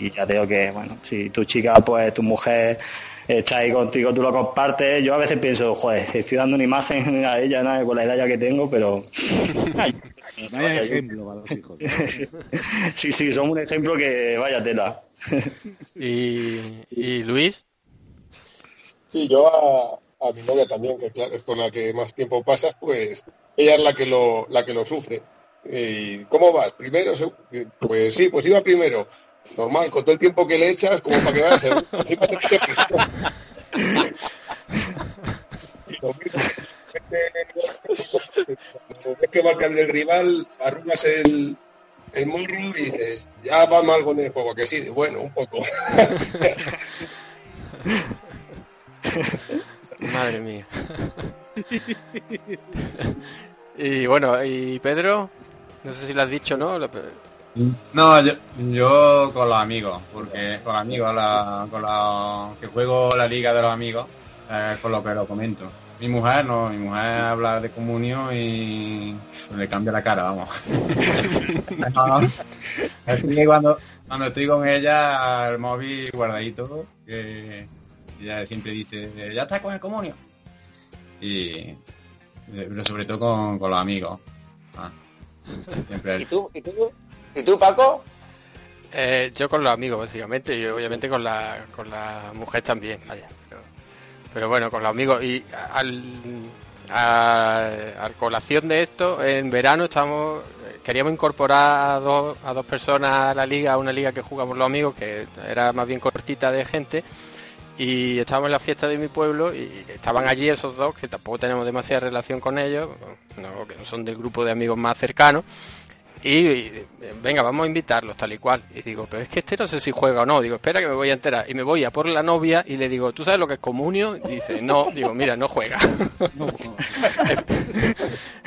y ya te digo que, bueno, si tu chica, pues tu mujer está ahí contigo, tú lo compartes. Yo a veces pienso, joder, estoy dando una imagen a ella ¿no? con la edad ya que tengo, pero. Ay, Vaya ejemplo para los hijos. sí, sí, son un ejemplo que vaya tela. ¿Y, y Luis? Sí, yo a, a mi novia también, que claro, es con la que más tiempo pasas, pues ella es la que lo, la que lo sufre. ¿Y cómo vas? ¿Primero? seg- Pues sí, pues iba primero. Normal, con todo el tiempo que le echas, como para que vaya segundo. Encima te mete presión. Y lo mismo, cuando ves que marcan del rival, arrugas el, el morro y dices, ya va mal con el juego, que sí, bueno, un poco. Madre mía. y bueno, ¿y Pedro? No sé si lo has dicho, ¿no? No, yo, yo con los amigos, porque con amigos, la, con la, que juego la liga de los amigos, eh, con lo que lo comento. Mi mujer no, mi mujer habla de comunión y le cambia la cara, vamos. No, es que cuando, cuando estoy con ella, el móvil guardadito, que ella siempre dice, ya está con el comunio. Y pero sobre todo con, con los amigos. Ah, siempre ¿Y tú, y tú, y tú Paco? Eh, yo con los amigos, básicamente, y obviamente con la, con la mujer también, vaya. Pero, pero bueno, con los amigos. Y al, a, colación de esto, en verano estamos queríamos incorporar a dos, a dos personas a la liga, a una liga que jugamos los amigos, que era más bien cortita de gente. Y estábamos en la fiesta de mi pueblo y estaban allí esos dos, que tampoco tenemos demasiada relación con ellos, no, que no son del grupo de amigos más cercanos. Y, venga, vamos a invitarlos tal y cual. Y digo, pero es que este no sé si juega o no. Digo, espera que me voy a enterar. Y me voy a por la novia y le digo, ¿tú sabes lo que es comunio? Y dice, no. Digo, mira, no juega.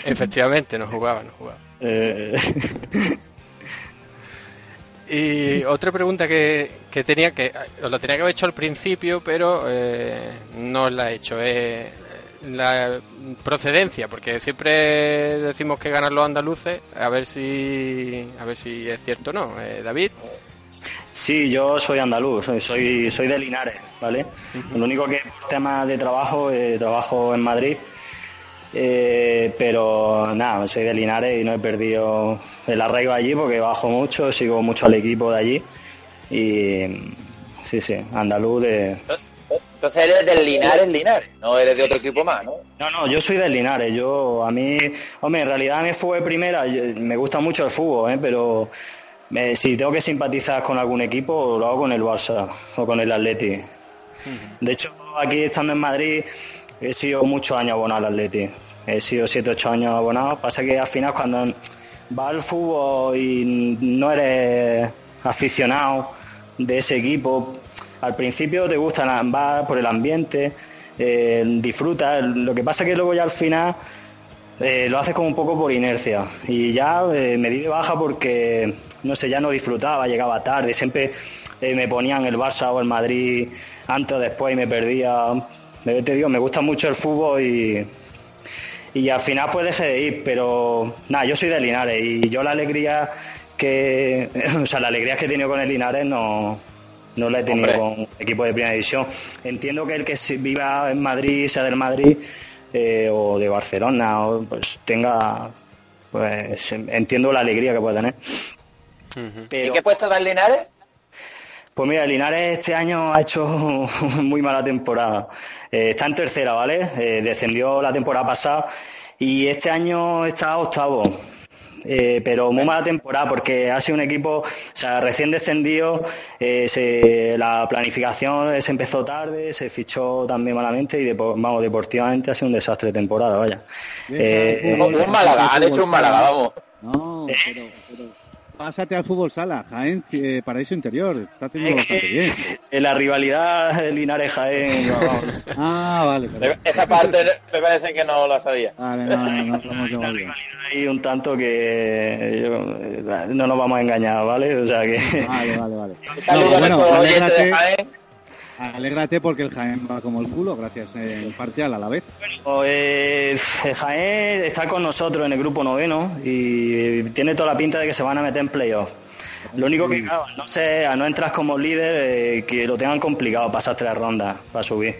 Efectivamente, no jugaba, no jugaba. Eh, Y otra pregunta que, que tenía, que os la tenía que haber hecho al principio, pero eh, no os la he hecho. Eh, la procedencia, porque siempre decimos que ganan los andaluces, a ver si a ver si es cierto o no. Eh, David. Sí, yo soy andaluz, soy, soy, soy de Linares, ¿vale? Lo único que por tema de trabajo, eh, trabajo en Madrid, eh, pero nada, soy de Linares y no he perdido el arraigo allí porque bajo mucho, sigo mucho al equipo de allí y sí, sí, andaluz de... Entonces eres del Linares, Linares, no eres de otro equipo más, ¿no? No, no, yo soy del Linares. Yo, a mí, hombre, en realidad me fue primera. yo- me gusta mucho el fútbol, ¿eh? pero eh, si tengo que simpatizar con algún equipo, lo hago con el Barça o con el Atleti. De hecho, aquí estando en Madrid, he sido muchos años abonado al Atleti. He sido 7, 8 años abonado. Pasa que al final, cuando vas al fútbol y no eres aficionado de ese equipo, al principio te gusta, vas por el ambiente, eh, disfrutas. Lo que pasa que luego ya al final eh, lo haces como un poco por inercia. Y ya eh, me di de baja porque, no sé, ya no disfrutaba, llegaba tarde, siempre eh, me ponían el Barça o el Madrid antes o después y me perdía. Me, te me gusta mucho el fútbol y, y al final pues dejé de ir, pero nada, yo soy de Linares y yo la alegría que, o sea, la alegría que he tenido con el Linares no, no la he tenido Hombre. con equipo de primera división. Entiendo que el que se- viva en Madrid, sea del Madrid eh, o de Barcelona, o, pues tenga, pues entiendo la alegría que puede tener. ¿Y qué puesto da el Linares? Pues mira, Linares este año ha hecho muy mala temporada. Eh, está en tercera, ¿vale? Eh, descendió la temporada pasada y este año está octavo. Eh, pero muy mala temporada porque ha sido un equipo, o sea, recién descendido, eh, se- la planificación se empezó tarde, se fichó también malamente y depo- vamos, deportivamente ha sido un desastre de temporada, vaya. Eh, Un, un Málaga, han hecho un Málaga, vamos. No, pero, pero pásate al fútbol sala, Jaén, eh, paraíso interior, está teniendo bastante bien. en la rivalidad Linares-Jaén, vamos, Ah, vale. Esa parte me parece que no la sabía. Vale, no, no, no, de mal bien. hay un tanto que yo- eh, no nos vamos a engañar, ¿vale? O sea que... Vale, vale, vale. saludo No, a bueno, nuestros oyentes de Jaén. Alégrate porque el Jaén va como el culo, gracias eh, en parcial a la vez. Eh, Jaén está con nosotros en el grupo noveno y tiene toda la pinta de que se van a meter en playoff. Lo único que, claro, no sé, a no entras como líder, eh, que lo tengan complicado pasar tres rondas para subir.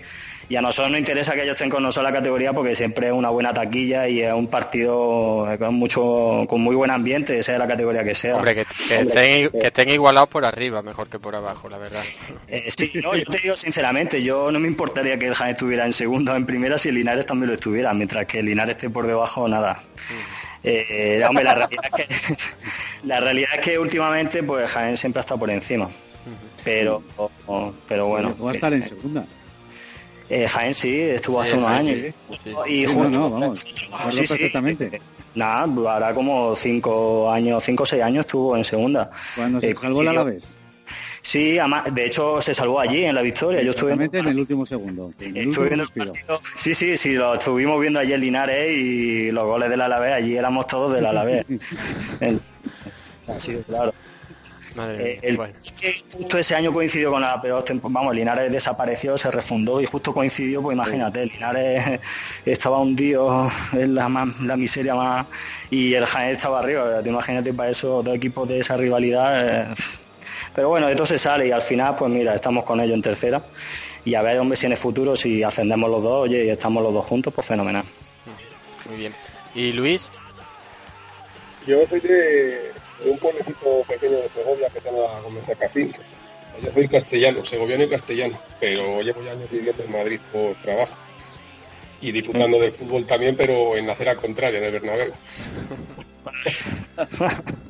Y a nosotros nos interesa que ellos estén con nosotros en la categoría porque siempre es una buena taquilla y es un partido eh, con mucho, con muy buen ambiente, sea la categoría que sea. Hombre, que, que estén, que estén igualados por arriba, mejor que por abajo, la verdad. Eh, sí, no, yo te digo sinceramente, yo no me importaría que el Jaén estuviera en segunda o en primera si el Linares también lo estuviera, mientras que el Linares esté por debajo, nada. Eh, hombre, la realidad, es que, la realidad es que últimamente pues Jaén siempre ha estado por encima. Pero, pero bueno. Va a estar en segunda. Eh, Jaén sí, estuvo Sí, hace unos Jaén años. sí, sí. Y Sí, junto- no, no, vamos, Sí, sí. perfectamente. Nada, hará como cinco años, cinco o seis años estuvo en segunda. Cuando se Eh, salvó el Alavés. Sí, de hecho se salvó allí en la victoria. Yo estuve en el último segundo. En el Estuve último viendo el suspiro. Sí, sí, sí, lo estuvimos viendo ayer en Linares y los goles del Alavés, allí éramos todos del Alavés. El- Así de claro. Madre Eh, el- que justo ese año coincidió con la peor temporada. Vamos, Linares desapareció, se refundó y justo coincidió, pues imagínate, Linares estaba hundido en la, más- la miseria más y el Jaén estaba arriba. Te imagínate para esos dos equipos de esa rivalidad. eh, pero bueno, de todo se sale y al final, pues mira, estamos con ellos en tercera. Y a ver, hombre, si en el futuro, si ascendemos los dos, oye, y estamos los dos juntos, pues fenomenal. Muy bien. ¿Y Luis? Yo soy de, de un pueblecito pequeño de Segovia que se llama Gómez de Cacín. Yo soy castellano, segoviano y castellano, pero llevo ya años viviendo en Madrid por trabajo. Y disfrutando del fútbol también, pero en la acera contraria, en el Bernabéu.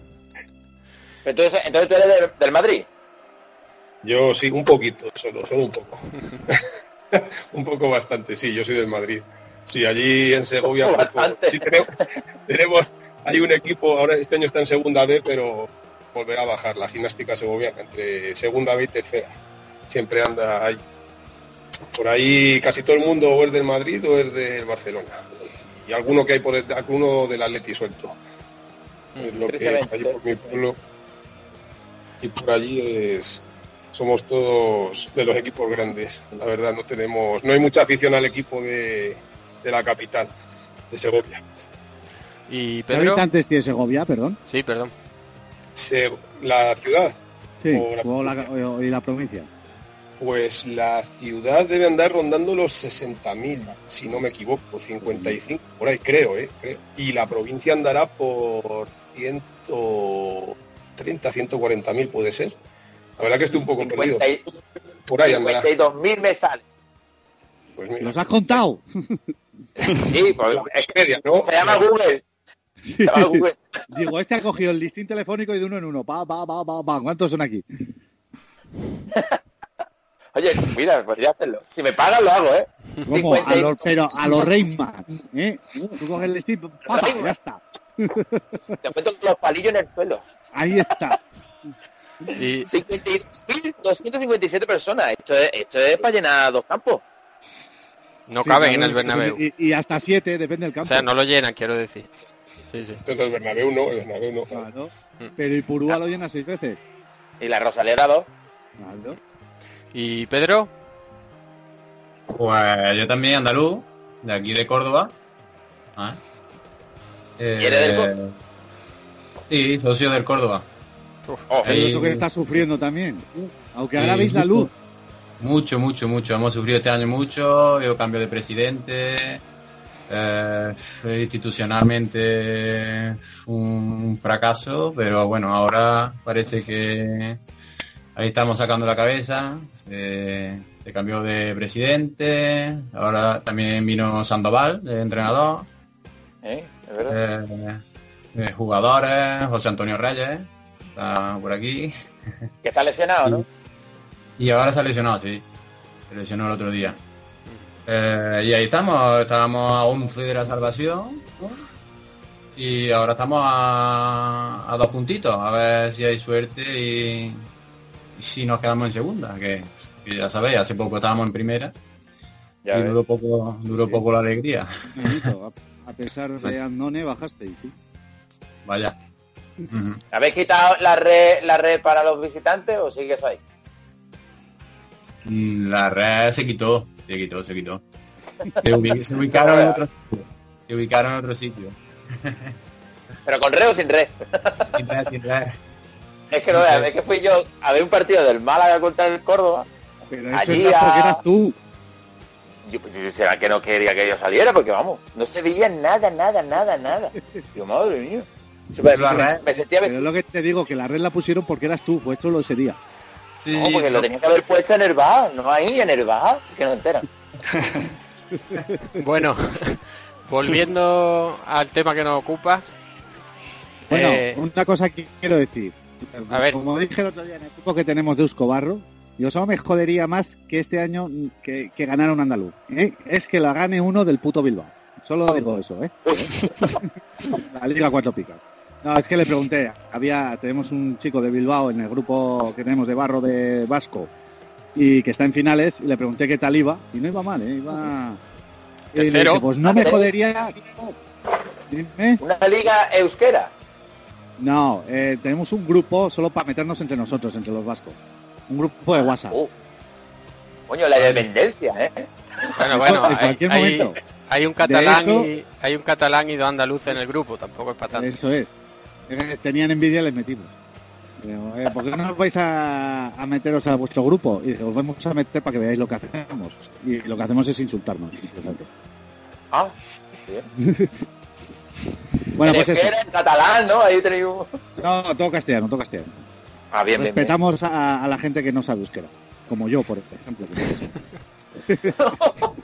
Entonces, entonces tú eres del, del Madrid. Yo sí, un poquito, solo, solo un poco. un poco bastante, sí, yo soy del Madrid. Sí, allí en Segovia poco bastante. sí tenemos, tenemos, hay un equipo, ahora este año está en segunda B, pero volverá a bajar la gimnástica segoviana entre segunda B y tercera. Siempre anda ahí. Por ahí casi todo el mundo o es del Madrid o es del Barcelona. Y alguno que hay por el- alguno del Atleti suelto. Es lo que allí por mi pueblo y por allí es somos todos de los equipos grandes. La verdad no tenemos, no hay mucha afición al equipo de, de la capital, de Segovia. ¿Y ¿Qué Pedro? habitantes tiene Segovia, perdón? Sí, perdón. Se- la ciudad, Sí, O la o la, o- y la provincia. pues la ciudad debe andar rondando los 60.000, si no me equivoco, 55, por ahí creo, ¿eh? Creo. Y la provincia andará por 130, 140.000 puede ser. La verdad que estoy un poco perdido. 50 y- Por ahí andará. 52.000 me sale. Pues mira, ¿Los has contado? Sí, pues, es que Wikipedia, ¿no? se llama Google. Digo, este ha cogido el listín telefónico y de uno en uno. Pa, pa, pa, pa, pa. ¿Cuántos son aquí? Oye, mira, podría hacerlo. Si me pagan, lo hago, ¿eh? ¿Cómo? A 50 y- los, pero a los Rayman. ¿eh? Tú coges el listín, pa, pa, ya está. Te meto los palillos en el suelo. Ahí está. Y 52.257 personas. Esto es, esto es para llenar dos campos. no Sí, caben en el Bernabéu. Y, y hasta siete, depende del O campo. sea, no lo llenan, quiero decir. Sí, sí. Entonces el Bernabéu no, el Bernabéu no. Claro. Pero el Purúa lo llena seis veces. Y la Rosaleda dos. Claro. ¿Y Pedro? Pues yo también andaluz, de aquí de Córdoba. Ah. Eh, ¿Y eres del Córdoba? Sí, socio del Córdoba. Oh, que estás sufriendo también. Aunque Sí, ahora veis la luz. Mucho, mucho, mucho. Hemos sufrido este año mucho. Yo cambio de presidente. Eh, institucionalmente un fracaso, pero bueno, ahora parece que ahí estamos sacando la cabeza. Se, se cambió de presidente. Ahora también vino Sandoval, de entrenador. ¿Eh? Es verdad. eh, eh, jugadores, José Antonio Reyes, está por aquí. Que está lesionado, ¿no? Y ahora se ha lesionado, sí. Se lesionó el otro día. Eh, y ahí estamos, estábamos a 11 de la salvación. ¿no? Y ahora estamos a, a dos puntitos, a ver si hay suerte y, y si nos quedamos en segunda, que, que ya sabéis, hace poco estábamos en primera Ya y ves. duró poco, duró poco la alegría. Benito, a, a pesar de Andone, bajasteis, sí. Vaya. ¿Habéis quitado la red, la red para los visitantes o sigues ahí? Mm, La red se quitó, se quitó, se quitó. Se, ubi- se ubicaron en otro sitio. Se ubicaron en otro sitio. ¿Pero con red o sin red? Sin red, sin red. Es que no No veas, sé. es que fui yo a ver un partido del Málaga contra el Córdoba. Pero eso Allí era porque a- eras tú. Yo, yo- ¿Será que no quería que yo saliera? Porque vamos, no se veía nada, nada, nada, nada. Yo, madre mía. Se me, me sentía Pero es lo que te digo, que la red la pusieron porque eras tú, pues esto lo sería. Sí, No, porque lo tenía que haber puesto en el bar, no ahí en el bar, que no enteran. Bueno, volviendo al tema que nos ocupa. Bueno, eh, una cosa que quiero decir. A ver. Como dije el otro día en el grupo que tenemos de Eusko Barro, yo solo me jodería más que este año que, que ganara un andaluz. ¿eh? Es que la gane uno del puto Bilbao. Solo digo eso, ¿eh? la Liga Cuatro Picas. No, es que le pregunté. Había, tenemos un chico de Bilbao en el grupo que tenemos de Barro de Vasco y que está en finales y le pregunté qué tal iba y no iba mal, ¿eh? Iba... Y le Tercero. dije, pues no me jodería... Dime. Una liga euskera. No, eh, tenemos un grupo solo para meternos entre nosotros, entre los vascos. Un grupo de WhatsApp. Oh. Coño, la independencia, ¿eh? Bueno, Eso, bueno, en hay, cualquier hay- momento. hay un catalán eso- y hay un catalán y dos andaluces en el grupo, tampoco es para tanto. Eso es. Tenían envidia les metimos. Digo, eh, ¿Por qué no os vais a, a meteros a vuestro grupo? Y os vamos a meter para que veáis lo que hacemos. Y lo que hacemos es insultarnos. Ah, bien. Bueno, En pues eso. en catalán, ¿no? Ahí un- No, todo castellano, todo castellano. Ah, bien, bien, bien. Respetamos a, a la gente que no sabe euskera. Como yo, por ejemplo. que no.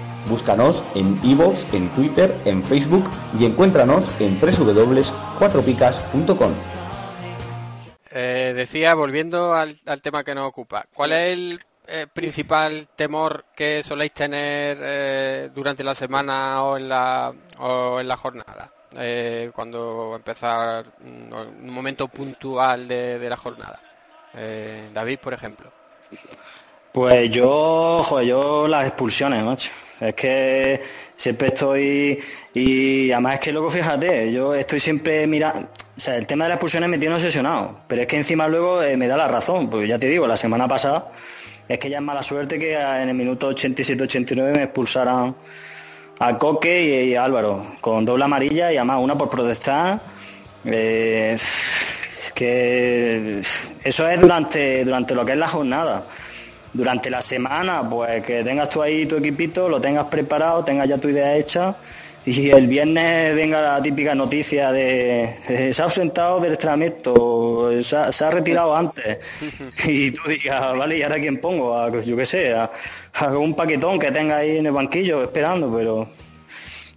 Búscanos en iVoox, en Twitter, en Facebook y encuéntranos en www.cuatropicas.com. Eh, decía, volviendo al, tema que nos ocupa, ¿cuál es el eh, principal temor que soléis tener eh, durante la semana o en la, o en la jornada? Eh, cuando empezar mm, un momento puntual de, la jornada. David, por ejemplo. Pues yo, joder, yo las expulsiones, macho. Es que siempre estoy y además es que luego fíjate, yo estoy siempre mirando, o sea, el tema de las expulsiones me tiene obsesionado, pero es que encima luego eh, me da la razón, porque ya te digo, la semana pasada es que ya es mala suerte que en el minuto 87-89 me expulsaran a Coque y, y a Álvaro con doble amarilla y además una por protestar. Eh, es que eso es durante, durante lo que es la jornada. Durante la semana, pues que tengas tú ahí tu equipito, lo tengas preparado, tengas ya tu idea hecha y el viernes venga la típica noticia de se ha ausentado del entrenamiento, se ha, se ha retirado antes y tú digas, vale, ¿y ahora quién pongo? A, yo qué sé, a, a un paquetón que tenga ahí en el banquillo esperando, pero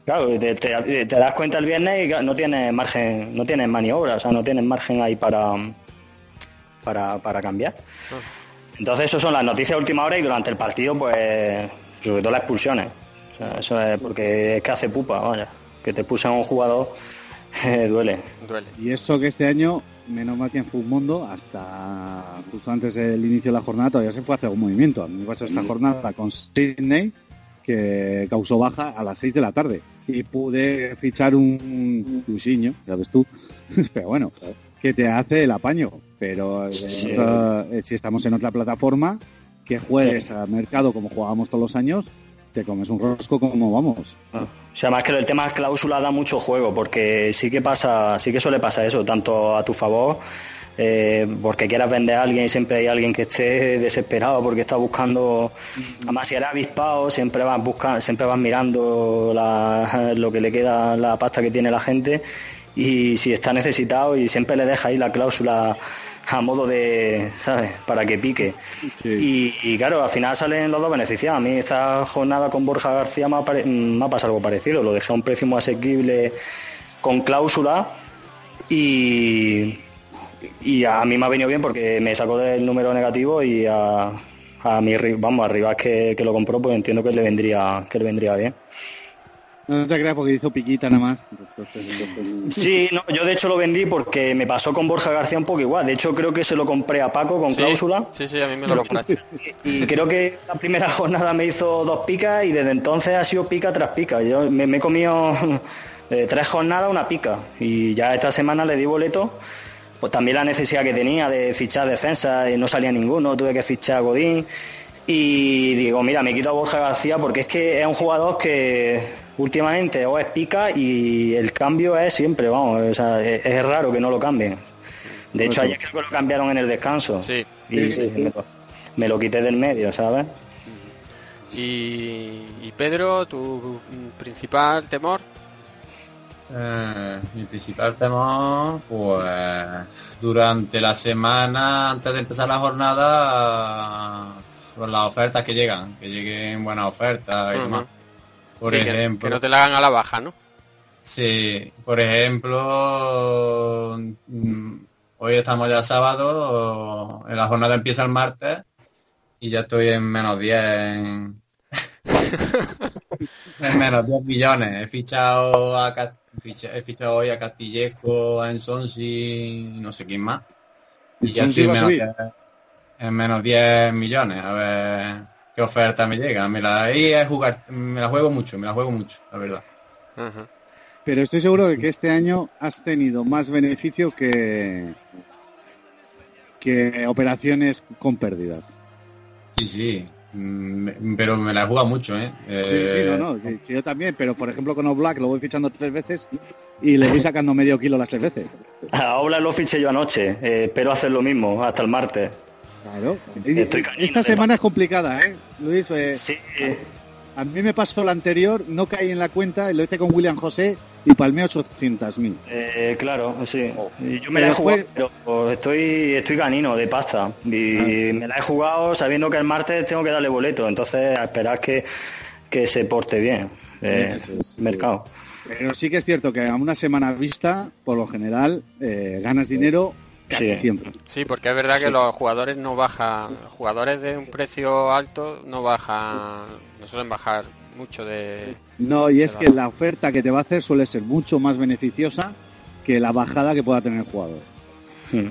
Claro, te, te- te das cuenta el viernes y no tienes margen, no tienes maniobra, o sea, no tienes margen ahí para, para, para cambiar. Entonces, eso son las noticias de última hora y durante el partido, pues, sobre todo las expulsiones. O sea, eso es porque es que hace pupa, vaya. Que te puse a un jugador, eh, duele. Duele. Y eso que este año, menos mal que en Mundo, hasta justo antes del inicio de la jornada, todavía se puede hacer algún movimiento. A mí me pasó esta jornada con Sydney, que causó baja a las 6 de la tarde. Y pude fichar un Luciño, ya ves tú. Pero bueno, que te hace el apaño. Pero eh, Sí. en otra- eh, si estamos en otra plataforma, que juegues a mercado como jugábamos todos los años, te comes un rosco como vamos. O sea, más que el tema cláusula da mucho juego, porque sí que pasa, sí que suele pasar eso, tanto a tu favor, eh, porque quieras vender a alguien y siempre hay alguien que esté desesperado porque está buscando, además si eres avispado, siempre vas buscando, siempre vas mirando la- lo que le queda, la pasta que tiene la gente, y si está necesitado y siempre le deja ahí la cláusula a modo de, ¿sabes? Para que pique. Y, y claro, al final salen los dos beneficiados. A mí esta jornada con Borja García me ha, pare- me ha pasado algo parecido. Lo dejé a un precio muy asequible con cláusula y, y a mí me ha venido bien porque me sacó del número negativo y a, a mi vamos, arriba que, que lo compró, pues entiendo que le vendría, que le vendría bien. No te creas porque hizo piquita nada más. Entonces, entonces- Sí, no, yo de hecho lo vendí porque me pasó con Borja García un poco igual. De hecho creo que se lo compré a Paco con Sí, cláusula. Sí, sí, a mí me lo compraste. Y creo que la primera jornada me hizo dos picas y desde entonces ha sido pica tras pica. Yo me, me he comido eh, tres jornadas, una pica. Y ya esta semana le di boleto. Pues también la necesidad que tenía de fichar defensa y no salía ninguno. Tuve que fichar a Godín. Y digo, mira, me quito a Borja García porque es que es un jugador que últimamente o es pica y el cambio es siempre, vamos, o sea, es, es raro que no lo cambien. De hecho, ayer creo que lo cambiaron en el descanso. Sí. Y Sí, sí, sí. Me, lo, me lo quité del medio, ¿sabes? Y, y Pedro, tu principal temor. Eh, mi principal temor, pues durante la semana, antes de empezar la jornada, con las ofertas que llegan, que lleguen buenas ofertas y demás. Por Sí, ejemplo, que no te la hagan a la baja, ¿no? Sí, por ejemplo, mm, hoy estamos ya sábado, en la jornada empieza el martes y ya estoy en menos 10 en, en menos 10 millones. He fichado a he fichado hoy a Castillejo, a Ensonsi, no sé quién más. Y ya estoy en menos, subir. 10, en menos 10 millones. A ver qué oferta me llega. Me la, ahí es jugar, me la juego mucho, me la juego mucho, la verdad. Pero estoy seguro de que este año has tenido más beneficio que que operaciones con pérdidas. Sí, sí. Mm, Pero me la he jugado mucho, ¿eh? Sí, Eh, sí, no, no, sí, sí, yo también, pero por ejemplo con Oblak lo voy fichando tres veces y le voy sacando medio kilo las tres veces. A Oblak lo fiché yo anoche. eh, espero hacer lo mismo hasta el martes. Claro. Estoy Esta semana es complicada, ¿eh? Luis, eh, Sí. a mí me pasó la anterior, no caí en la cuenta, lo hice con William José y palmé 800.000. Eh, claro, sí. Y Yo me Pero la he jugado, después- pero estoy, estoy ganino de pasta. Y me la he jugado sabiendo que el martes tengo que darle boleto. Entonces, a esperar que, que se porte bien. Eh, sí. mercado. Pero sí que es cierto que a una semana vista, por lo general, eh, ganas dinero casi Sí. siempre. Sí, porque es verdad que los jugadores no bajan, jugadores de un precio alto no bajan, no suelen bajar mucho de... No, y es que la oferta que te va a hacer suele ser mucho más beneficiosa que la bajada que pueda tener el jugador. Hmm.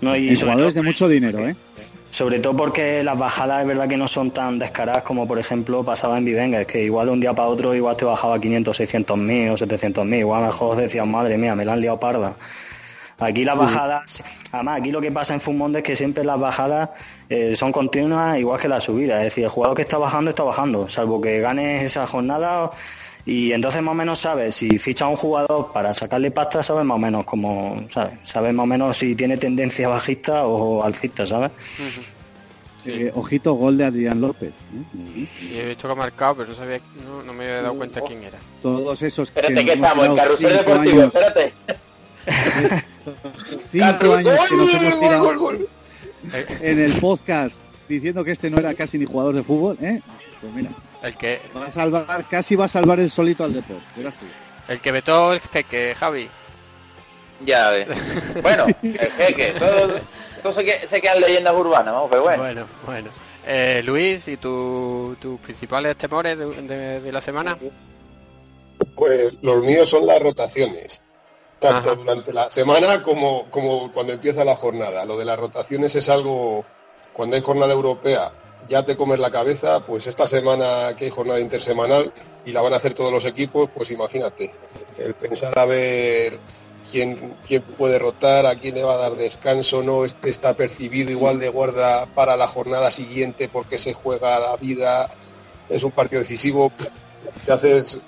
No, y jugadores de mucho dinero, ¿eh? Sobre todo porque las bajadas es verdad que no son tan descaradas como por ejemplo pasaba en Vivenga, es que igual de un día para otro igual te bajaba 500, 600 mil o 700 mil, igual mejor decías, madre mía, me la han liado parda. Aquí las Sí. bajadas, además aquí lo que pasa en Fumonde es que siempre las bajadas eh, son continuas igual que las subidas, es decir, el jugador que está bajando está bajando, salvo que ganes esa jornada y entonces más o menos sabes, si fichas a un jugador para sacarle pasta, sabes más o menos cómo, sabes, sabes más o menos si tiene tendencia bajista o alcista, ¿sabes? Eh, ojito, gol de Adrián López. ¿eh? Y he visto que ha marcado, pero no sabía, no, no me había dado cuenta quién era. Todos esos Espérate que, que nos hemos estamos en carrusel deportivo, años- espérate. cinco años que nos hemos tirado en el podcast diciendo que este no era casi ni jugador de fútbol, ¿eh? Pues mira, El que, va a salvar, casi va a salvar el solito al deporte. el que vetó el jeque, Javi. Ya ves. Bueno, el jeque, todo, todo se, que- se quedan leyendas urbanas, vamos, pero bueno. Bueno, bueno. Eh, Luis, ¿y tu- tus principales temores de, de- de la semana? Pues los míos son las rotaciones. Tanto Ajá. durante la semana como, como cuando empieza la jornada. Lo de las rotaciones es algo, cuando hay jornada europea, ya te comes la cabeza, pues esta semana que hay jornada intersemanal y la van a hacer todos los equipos, pues imagínate, el pensar a ver quién, quién puede rotar, a quién le va a dar descanso, no este está percibido igual de guarda para la jornada siguiente porque se juega la vida, es un partido decisivo, te haces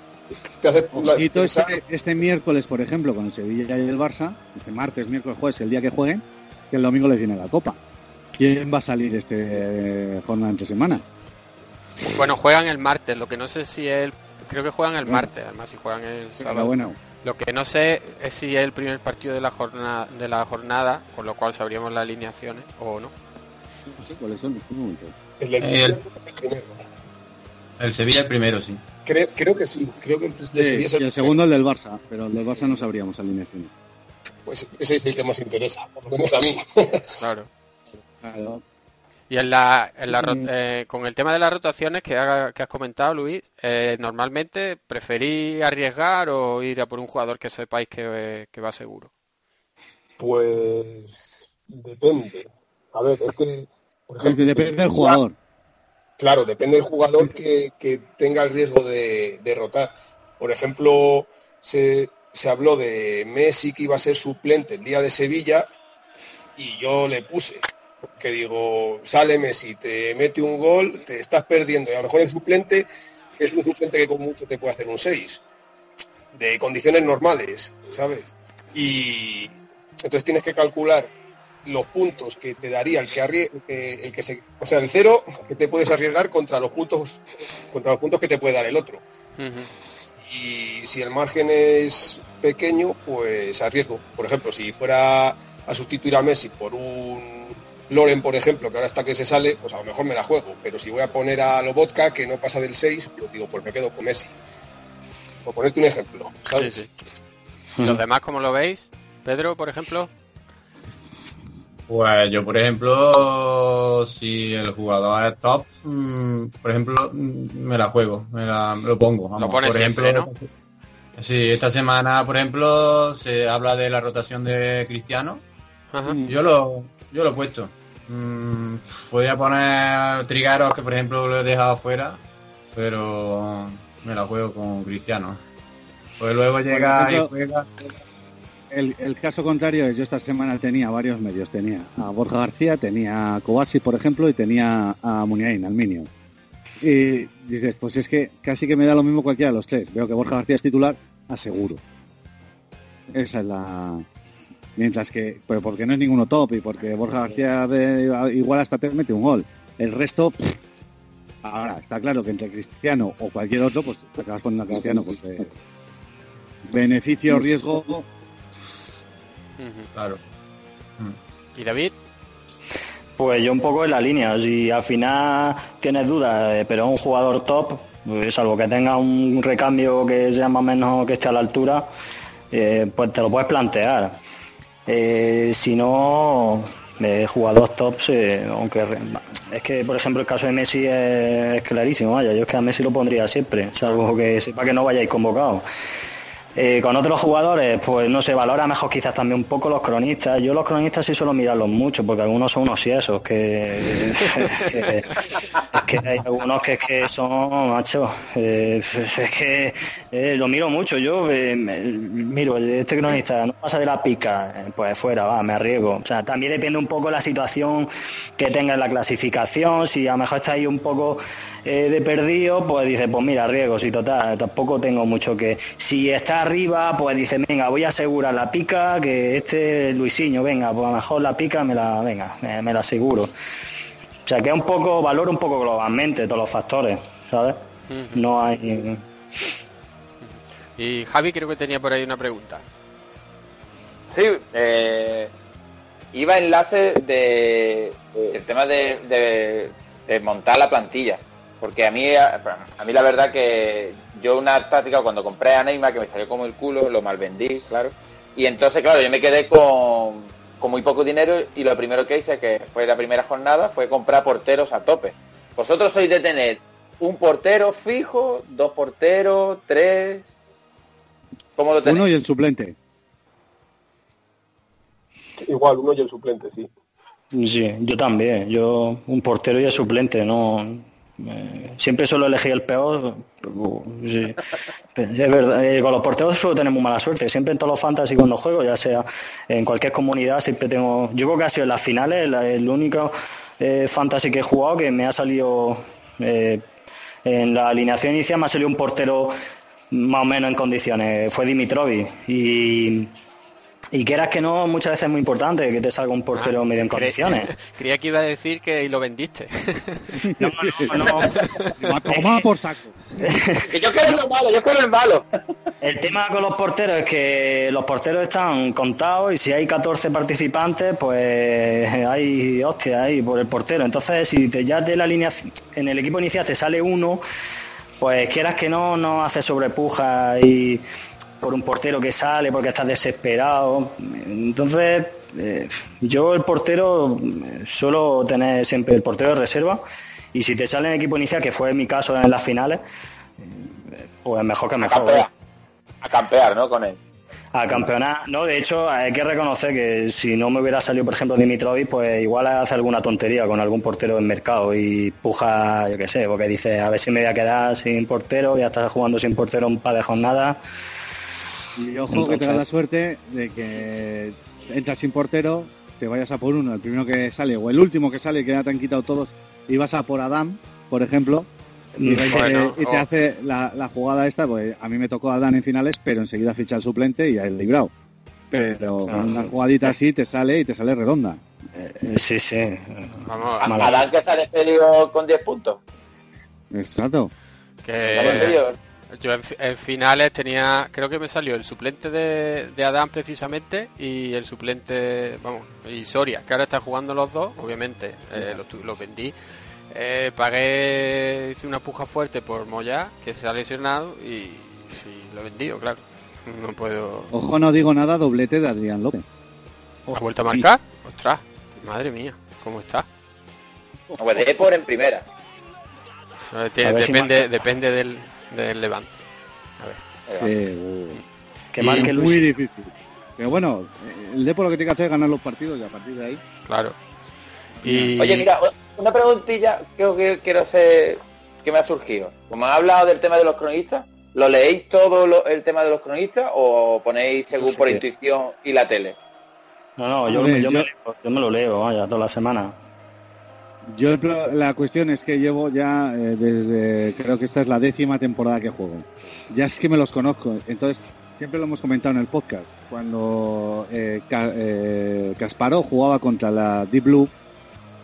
te hace Ojito pensar- este, este miércoles, por ejemplo, con el Sevilla y el Barça, este martes, miércoles, jueves, el día que jueguen, que el domingo les viene la Copa. ¿Quién va a salir este eh, jornada entre semana? Bueno, juegan el martes, lo que no sé si es el... Creo que juegan el Bueno. martes, además si juegan el sábado. Bueno, Lo que no sé es si es el primer partido de la jornada, de la jornada, con lo cual sabríamos las alineaciones o no. no sé cuáles son. El El- el primero. El Sevilla el primero, sí. Creo, creo que sí, creo que Sí, es y el segundo el del Barça, pero el del Barça no sabríamos alineaciones. Pues ese es el que más interesa, por lo menos a mí. Claro. Claro. Y en la, en la eh, con el tema de las rotaciones que, haga- que has comentado, Luis, eh, normalmente preferí arriesgar o ir a por un jugador que sepáis que, eh, que va seguro. Pues depende. A ver, es que, por ejemplo, Depende del jugador. Claro, depende del jugador que, que tenga el riesgo de, de rotar. Por ejemplo, se, se habló de Messi que iba a ser suplente el día de Sevilla y yo le puse, porque digo, sale Messi, te mete un gol, te estás perdiendo y a lo mejor el suplente es un suplente que con mucho te puede hacer un 6, de condiciones normales, ¿sabes? Y entonces tienes que calcular los puntos que te daría el que arrie- que- el que se, o sea, el cero que te puedes arriesgar contra los puntos contra los puntos que te puede dar el otro. Y si el margen es pequeño, pues arriesgo. Por ejemplo, si fuera a sustituir a Messi por un Loren, por ejemplo, que ahora está que se sale, pues a lo mejor me la juego. Pero si voy a poner a Lobotka, que no pasa del 6, pues digo, pues me quedo con Messi. Por ponerte un ejemplo, ¿sabes? ¿Los demás cómo lo veis? Pedro, por ejemplo. Pues yo, por ejemplo, si el jugador es top, mm, por ejemplo, mm, me la juego, me, la, me lo pongo. Vamos, Lo pones por siempre, ejemplo, Sí, esta semana, por ejemplo, se habla de la rotación de Cristiano. Yo lo, yo lo he puesto. Mm, podría poner Trigaros, que por ejemplo lo he dejado fuera, pero me la juego con Cristiano. Pues luego llega ejemplo, y juega. El, caso contrario es yo esta semana tenía varios medios. Tenía a Borja García, tenía a Kovacic, por ejemplo, y tenía a Muniain, al Minio. Y dices, pues es que casi que me da lo mismo cualquiera de los tres. Veo que Borja García es titular, aseguro. Esa es la... Mientras que, pero porque no es ninguno top y porque Borja García igual hasta te mete un gol. El resto, ahora, está claro que entre Cristiano o cualquier otro, pues te acabas poniendo a Cristiano porque beneficio, riesgo, Claro. ¿Y David? Pues yo un poco en la línea, si al final tienes dudas, eh, pero un jugador top, pues salvo que tenga un recambio que sea más o menos que esté a la altura, eh, pues te lo puedes plantear. Eh, si no, eh, jugador top, aunque re- es que por ejemplo el caso de Messi es, es clarísimo, vaya, yo es que a Messi lo pondría siempre, salvo que sepa que no vayáis convocado. Eh, con otros jugadores, pues no se valora mejor quizás también un poco los cronistas. Yo los cronistas sí suelo mirarlos mucho, porque algunos son unos siesos, que, que- que hay algunos que que son, macho, eh, es que eh, lo miro mucho. Yo miro, este cronista no pasa de la pica, pues fuera, va, me arriesgo. O sea, también depende un poco la situación que tenga en la clasificación. Si a lo mejor está ahí un poco de perdido, pues dice, pues mira, riesgo, si total, tampoco tengo mucho que. Si está arriba, pues dice, venga, voy a asegurar la pica, que este Luisinho, venga, pues a lo mejor la pica me la, venga, me, me la aseguro. O sea, que es un poco, valoro un poco globalmente todos los factores, ¿sabes? No hay. Y Javi creo que tenía por ahí una pregunta. Sí, eh, iba enlace de el tema de, de- de montar la plantilla. Porque a mí, a, a mí la verdad que yo una táctica cuando compré a Neymar que me salió como el culo, lo malvendí, claro. Y entonces, claro, yo me quedé con, con muy poco dinero y lo primero que hice, que fue la primera jornada, fue comprar porteros a tope. Vosotros sois de tener un portero fijo, dos porteros, tres... ¿Cómo lo tenéis? uno y el suplente. Igual, uno y el suplente, sí. Sí, yo también. Yo, un portero y el suplente, no. Eh, siempre suelo elegir el peor. verdad, eh, con los porteros suelo tener muy mala suerte. Siempre en todos los fantasy cuando juego, ya sea en cualquier comunidad, siempre tengo. Yo creo que ha sido en las finales el único eh, fantasy que he jugado que me ha salido. en la alineación inicial me ha salido un portero más o menos en condiciones. Fue Dimitrovic. Y. Y quieras que no, muchas veces es muy importante que te salga un portero medio en condiciones. Creía que iba a decir que y lo vendiste. No, no, no. Toma por saco. Yo quiero lo malo, yo quiero el malo. El tema con los porteros es que los porteros están contados y si hay 14 participantes, pues hay hostia ahí por el portero. Entonces, si te, ya de la línea en el equipo inicial te sale uno, pues quieras que no, no hace sobrepuja y por un portero que sale porque estás desesperado. Entonces, eh, yo el portero eh, suelo tener siempre el portero de reserva y si te sale en equipo inicial, que fue mi caso en las finales, eh, pues mejor que mejor. campear. A campear, ¿no? Con él. A campeonar, no, de hecho hay que reconocer que si no me hubiera salido, por ejemplo, Dimitrovic, pues igual hace alguna tontería con algún portero en mercado y puja, yo qué sé, porque dice, a ver si me voy a quedar sin portero, ya estás jugando sin portero un par de jornadas. Y ojo que te da la suerte de que entras sin portero, te vayas a por uno, el primero que sale, o el último que sale, que ya te han quitado todos, y vas a por Adam, por ejemplo, y, y te oh. hace la, la jugada esta, pues a mí me tocó Adán en finales, pero enseguida ficha el suplente y ya el librado. Pero una jugadita así te sale y te sale redonda. Eh, sí, sí. Vamos, A- Adán que ha despedido con 10 puntos. Exacto. Que tío. Yo en, en finales tenía, creo que me salió el suplente de, de Adán precisamente y el suplente, vamos, y Soria, que ahora están jugando los dos, obviamente, eh, los, vendí. Eh, pagué, hice una puja fuerte por Moya, que se ha lesionado y, y lo he vendido, claro. No puedo... Ojo, no digo nada, doblete de Adrián López. ¿Ha vuelto a marcar? Ostras. Madre mía, ¿cómo está? Pues de por en primera. Si depende, depende del, del Levante. A ver. Eh, uh, Que y marque muy difícil. Pero bueno, el Depor lo que tiene que hacer es ganar los partidos y a partir de ahí. Claro. Y... Oye, mira, una preguntilla que, que quiero hacer que me ha surgido. Como han hablado del tema de los cronistas, ¿lo leéis todo lo- el tema de los cronistas o ponéis según sí por que- intuición y la tele? No, no, yo- Me, yo me lo leo, vaya, toda la semana. Yo la cuestión es que llevo ya eh, desde creo que esta es la décima temporada que juego. Ya es que me los conozco, entonces siempre lo hemos comentado en el podcast. Cuando eh, eh, Kasparov jugaba contra la Deep Blue,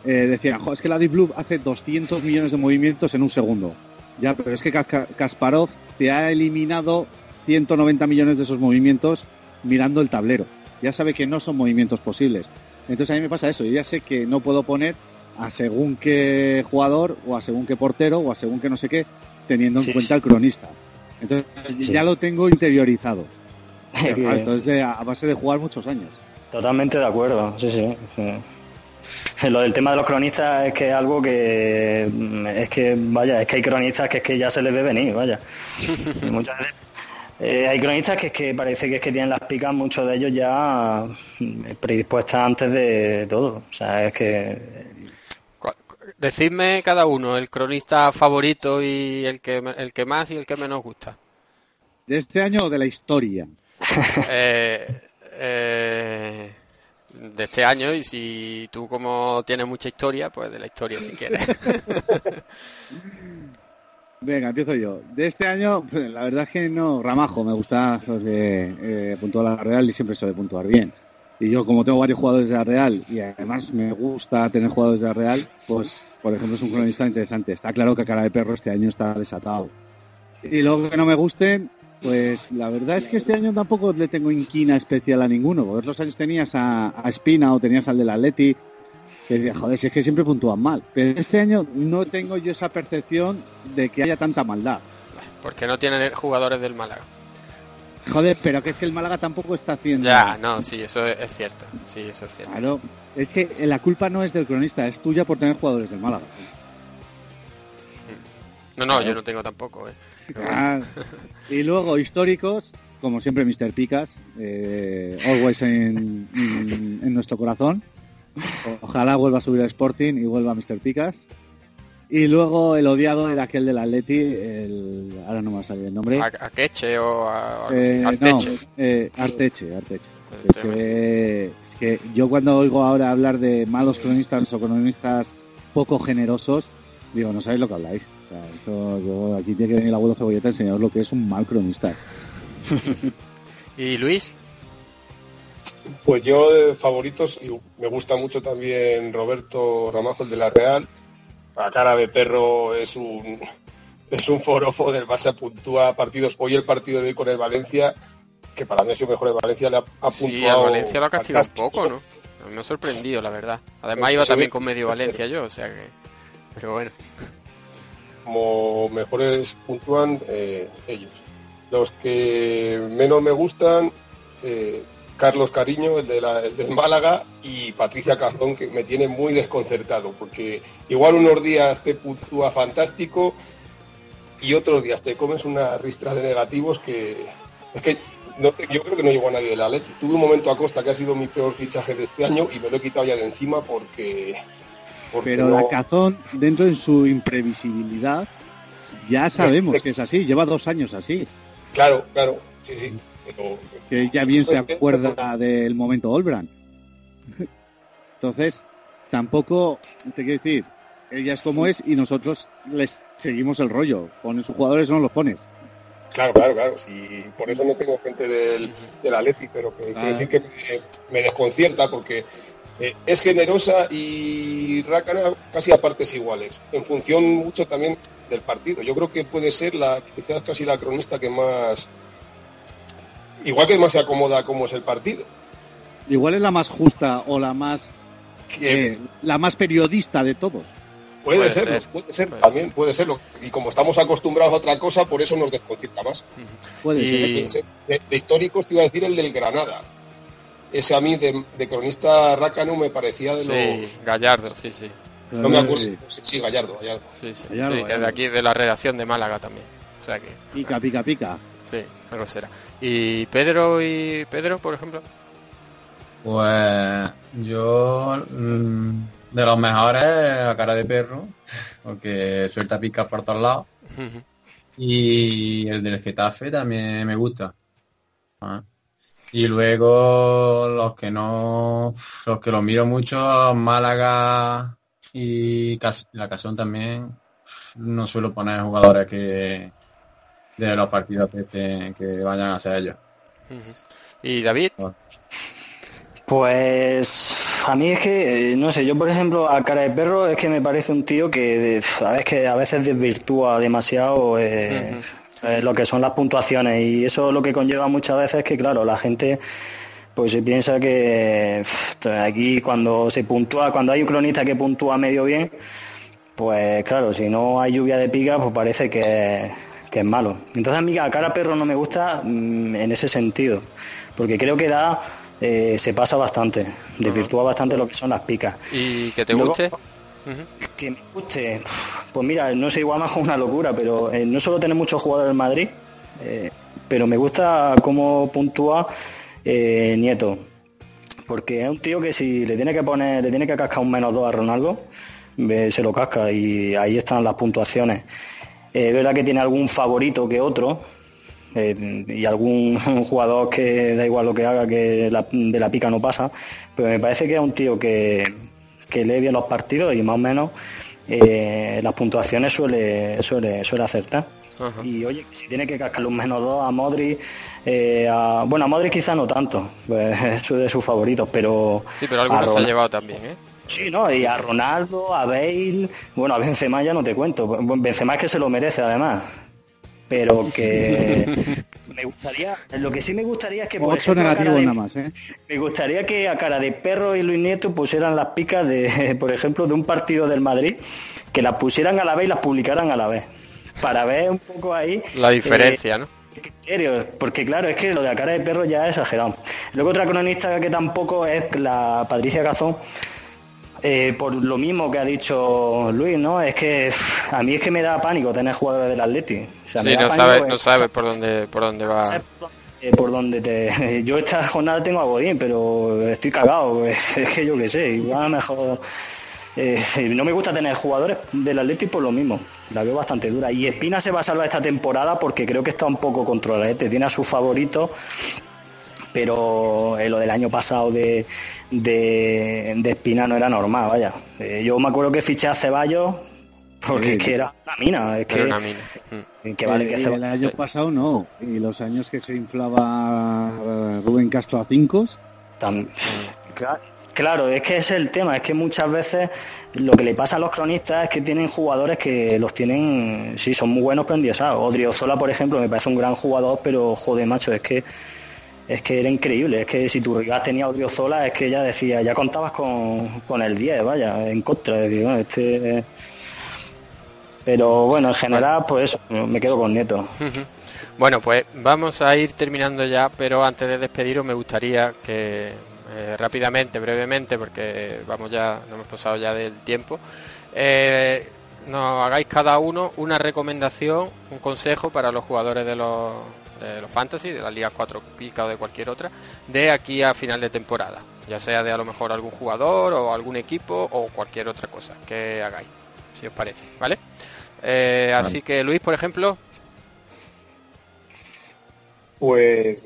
eh, decían, "Jo, es que la Deep Blue hace 200 millones de movimientos en un segundo. Ya, pero es que Ka- Kasparov te ha eliminado 190 millones de esos movimientos mirando el tablero. Ya sabe que no son movimientos posibles. Entonces a mí me pasa eso, yo ya sé que no puedo poner a según qué jugador o a según qué portero o a según qué no sé qué, teniendo en Sí, cuenta sí. el cronista. Entonces Sí. ya lo tengo interiorizado. Pero, Que- claro, esto es de- a base de jugar muchos años. Totalmente de acuerdo, sí, sí. sí. Lo del tema de los cronistas es que es algo que mm, es que vaya, es que hay cronistas que es que ya se les ve venir, vaya. Y muchas veces eh, hay cronistas que es que parece que es que tienen las picas, muchos de ellos ya mm, predispuestas antes de todo. O sea, es que Decidme cada uno el cronista favorito y el que, el que más y el que menos gusta. De este año o de la historia. Eh, eh, de este año y si tú como tienes mucha historia, pues de la historia si quieres. Venga, empiezo yo. De este año, pues, la verdad es que no, Ramajo, me gusta porque eh, puntuar la Real y siempre suele puntuar bien. Y yo, como tengo varios jugadores de la Real y además me gusta tener jugadores de la Real, pues, por ejemplo, es un cronista interesante. Está claro que Cara de Perro este año está desatado. Y luego que no me gusten, pues la verdad es que este año tampoco le tengo inquina especial a ninguno. Porque otros años tenías a, Espina o tenías al del Atleti, que decía, joder, si es que siempre puntúan mal. Pero este año no tengo yo esa percepción de que haya tanta maldad. Porque no tienen jugadores del Málaga. Joder, pero que es que el Málaga tampoco está haciendo. Ya, no, sí, eso es, cierto. Sí, eso es cierto. Claro, es que la culpa no es del cronista, es tuya por tener jugadores del Málaga. No, no, yo no tengo tampoco. eh. Ah, y luego históricos, como siempre Mr. Picas, eh, always en, en- en nuestro corazón. Ojalá vuelva a subir a Sporting y vuelva a Mr. Picas. Y luego el odiado era aquel del Atleti, el, ahora no me va a salir el nombre. A, a Queche o a, algo así. Eh, Arteche. no, eh, Arteche, Arteche. Es que yo cuando oigo ahora hablar de malos cronistas o cronistas poco generosos, digo, no sabéis lo que habláis. O sea, esto, yo, aquí tiene que venir el abuelo Cebolleta a enseñaros lo que es un mal cronista. ¿Y Luis? Pues yo de favoritos, y me gusta mucho también Roberto Ramazo, el de la Real. A cara de perro es un es un forofo del Barça, puntúa partidos. Hoy el partido de hoy con el Valencia, que para mí ha sido mejor el Valencia, le ha, ha Sí, puntuado. al Valencia lo ha castigado un poco, ¿no? Me ha sorprendido, la verdad. Además iba también con medio Valencia yo, o sea que... Pero bueno. como mejores puntúan eh, ellos. Los que menos me gustan, eh, Carlos Cariño, el, de la- el del Málaga, y Patricia Cazón, que me tiene muy desconcertado, porque igual unos días te puntúa fantástico y otros días te comes una ristra de negativos que es que no, yo creo que no llegó a nadie del Atleti. Tuve un momento a Costa que ha sido mi peor fichaje de este año y me lo he quitado ya de encima porque... porque Pero no- la cazón, dentro de su imprevisibilidad, ya sabemos que es así, lleva dos años así. Claro, claro, sí, sí. Que ya bien se acuerda del momento Olbran. Entonces, tampoco, te quiero decir, ella es como es y nosotros les seguimos el rollo. Pones sus jugadores o no los pones. Claro, claro, claro. Sí, por eso no tengo gente del, del Atleti, pero que quiero decir que me, me desconcierta porque eh, es generosa y Rácana casi a partes iguales, en función mucho también del partido. Yo creo que puede ser la quizás casi la cronista que más, igual que más se acomoda como es el partido. Igual es la más justa o la más Que- eh, la más periodista de todos. Puede, Puede serlo, ser, puede ser, puede también puede serlo. Y como estamos acostumbrados a otra cosa, por eso nos desconcierta más. Puede Y- ser. De, de históricos te iba a decir el del Granada. ese a mí de, de cronista Rácano me parecía de Sí, los... Gallardo, sí, sí. No me acuerdo. Sí, sí, Gallardo, Gallardo. Sí, sí, Gallardo, sí, que Gallardo. de aquí de la redacción de Málaga también. O sea que, Pica, pica, pica. sí, algo será. ¿Y Pedro y Pedro, por ejemplo? Pues yo mm, de los mejores a cara de perro, porque suelta picas por todos lados. Y el del Getafe también me gusta. Ah. Y luego los que no, los que los miro mucho, Málaga y la Casón también, no suelo poner jugadores que de los partidos que, que vayan a ser ellos. ¿Y David? Pues a mí es que, eh, no sé, yo por ejemplo a cara de perro es que me parece un tío que a veces, que a veces desvirtúa demasiado eh, eh, lo que son las puntuaciones y eso lo que conlleva muchas veces es que claro, la gente pues se piensa que aquí cuando se puntúa, cuando hay un cronista que puntúa medio bien, pues claro, si no hay lluvia de pica, pues parece que, que es malo. Entonces a mí a cara perro no me gusta mm, en ese sentido, porque creo que da, eh, se pasa bastante, desvirtúa bastante lo que son las picas. ¿Y que te Luego- guste? Que me guste, pues mira, no sé, igual más una locura, pero eh, no solo tener muchos jugadores en Madrid, eh, pero me gusta cómo puntúa Nieto. Porque es un tío que si le tiene que poner, le tiene que cascar un menos dos a Ronaldo, se lo casca y ahí están las puntuaciones. Eh, Es verdad que tiene algún favorito que otro, eh, y algún jugador que da igual lo que haga, que la- de la pica no pasa, pero me parece que es un tío que, que lee bien los partidos y más o menos eh, las puntuaciones suele, suele, suele acertar. Ajá. Y oye, si tiene que cascarle un menos dos a Modri, eh, a- bueno, a Modri quizá no tanto, pues, es de sus favoritos, pero... Sí, pero algunos se ha llevado también, ¿eh? Sí, ¿no? Y a Ronaldo, a Bale, bueno, a Benzema ya no te cuento. Bueno, Benzema es que se lo merece además. Pero que me gustaría, lo que sí me gustaría es que por ejemplo, de- nada más, ¿eh? me gustaría que a cara de perro y Luis Nieto pusieran las picas de, por ejemplo, de un partido del Madrid, que las pusieran a la vez y las publicaran a la vez. Para ver un poco ahí. La diferencia, ¿no? eh, criterios, porque claro, es que lo de a cara de perro ya es exagerado. Luego otra cronista que tampoco es la Patricia Cazón, eh, por lo mismo que ha dicho Luis, ¿no? Es que a mí es que me da pánico tener jugadores del Atleti. O sea, me Sí, no pánico, sabe, eh, no sabe por dónde, por dónde va. eh, por donde te... Yo esta jornada tengo a Godín, pero estoy cagado. Es que yo qué sé, igual mejor... eh, no me gusta tener jugadores del Atleti por lo mismo. La veo bastante dura. Y Espina se va a salvar esta temporada porque creo que está un poco controlado. Tiene a sus favoritos, pero eh, lo del año pasado de, de, de Espina no era normal, vaya. Eh, yo me acuerdo que fiché a Ceballos porque Sí. es que era una mina. Es que, Era una mina. Mm. que vale que Eh, Ceballos- el año pasado no. Y los años que se inflaba eh, Rubén Castro a cinco. Tam- Claro, claro, es que ese es el tema, es que muchas veces lo que le pasa a los cronistas es que tienen jugadores que los tienen, sí, son muy buenos pero endiosados. Odriozola, por ejemplo, me parece un gran jugador, pero joder, macho, es que es que era increíble, es que si tu rival tenía a Odriozola, es que ya decía, ya contabas con, con el 10, vaya, en contra, es decir, bueno, este... Pero bueno, en general, pues eso, me quedo con Nieto. Bueno, pues vamos a ir terminando ya, pero antes de despediros me gustaría que eh, rápidamente, brevemente, porque vamos ya, nos hemos pasado ya del tiempo, eh, nos hagáis cada uno una recomendación, un consejo para los jugadores de los, de los fantasy, de las ligas 4 pica o de cualquier otra, de aquí a final de temporada, ya sea de a lo mejor algún jugador o algún equipo o cualquier otra cosa que hagáis, si os parece, ¿vale? Eh, Así que Luis, por ejemplo, Pues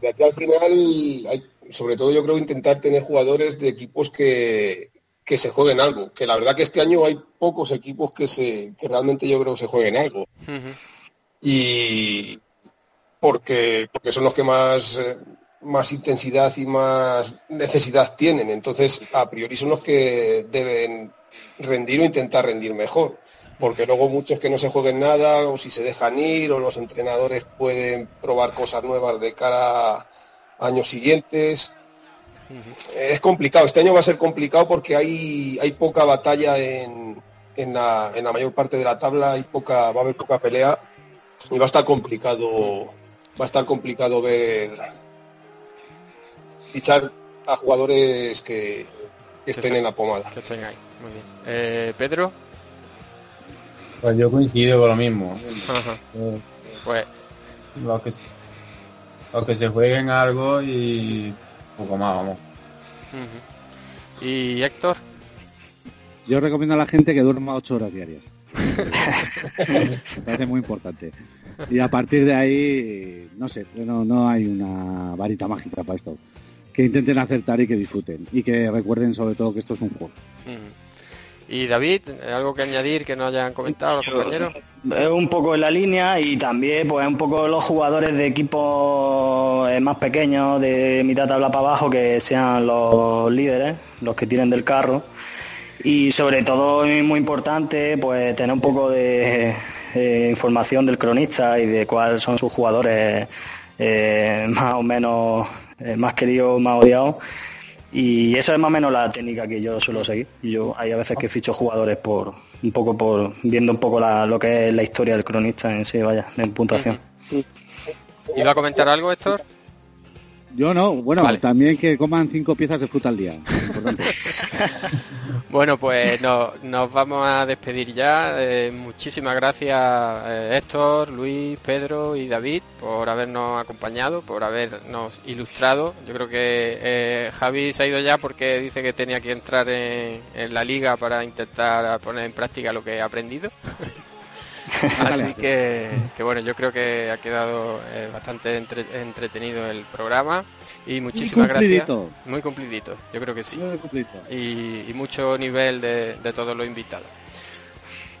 de aquí al final, hay, sobre todo yo creo intentar tener jugadores de equipos que, que se jueguen algo. Que la verdad que este año hay pocos equipos que se que realmente yo creo que se jueguen algo. Y porque, porque son los que más, eh, más intensidad y más necesidad tienen. Entonces, a priori son los que deben rendir o intentar rendir mejor. Porque luego muchos que no se jueguen nada, o si se dejan ir, o los entrenadores pueden probar cosas nuevas de cara a años siguientes. Es complicado, este año va a ser complicado porque hay, hay poca batalla en, en, la, en la mayor parte de la tabla, hay poca, va a haber poca pelea y va a estar complicado, va a estar complicado ver fichar a jugadores que, que estén en la pomada. Que estén ahí. Muy bien. Eh, Pedro. Pues yo coincido con lo mismo. Ajá. Eh, Pues los que, los que se jueguen algo y poco más, vamos. ¿Y Héctor? Yo recomiendo a la gente que duerma ocho horas diarias. Me parece muy importante. Y a partir de ahí, no sé, no, no hay una varita mágica para esto. Que intenten acertar y que disfruten. Y que recuerden sobre todo que esto es un juego. ¿Y David? ¿Algo que añadir que no hayan comentado los compañeros? Es un poco en la línea y también pues un poco los jugadores de equipos eh, más pequeños, de mitad tabla para abajo, que sean los líderes, los que tienen del carro. Y sobre todo, y muy importante, pues tener un poco de eh, información del cronista y de cuáles son sus jugadores eh, más o menos eh, más queridos, más odiados. Y eso es más o menos la técnica que yo suelo seguir. Yo hay a veces que ficho jugadores por un poco por viendo un poco la- lo que es la historia del cronista en sí, vaya, en puntuación. ¿Iba a comentar algo, Héctor? Yo no, bueno, Vale. también que coman cinco piezas de fruta al día. Importante. Bueno, pues no- nos vamos a despedir ya. Eh, muchísimas gracias eh, Héctor, Luis, Pedro y David por habernos acompañado, por habernos ilustrado. Yo creo que eh, Javi se ha ido ya porque dice que tenía que entrar en, en la liga para intentar poner en práctica lo que ha aprendido. Así que, que bueno, yo creo que ha quedado eh, bastante entre- entretenido el programa y muchísimas gracias. cumplidito. Muy cumplidito, yo creo que sí Muy y, y mucho nivel de, de todos los invitados.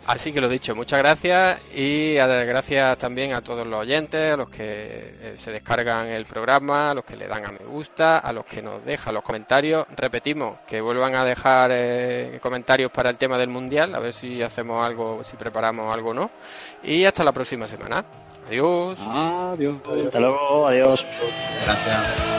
Así que lo dicho, muchas gracias y gracias también a todos los oyentes, a los que eh, se descargan el programa, a los que le dan a me gusta, a los que nos dejan los comentarios. Repetimos que vuelvan a dejar eh, comentarios para el tema del mundial, a ver si hacemos algo, si preparamos algo o no. Y hasta la próxima semana. Adiós. Adiós. Hasta luego, adiós. Gracias.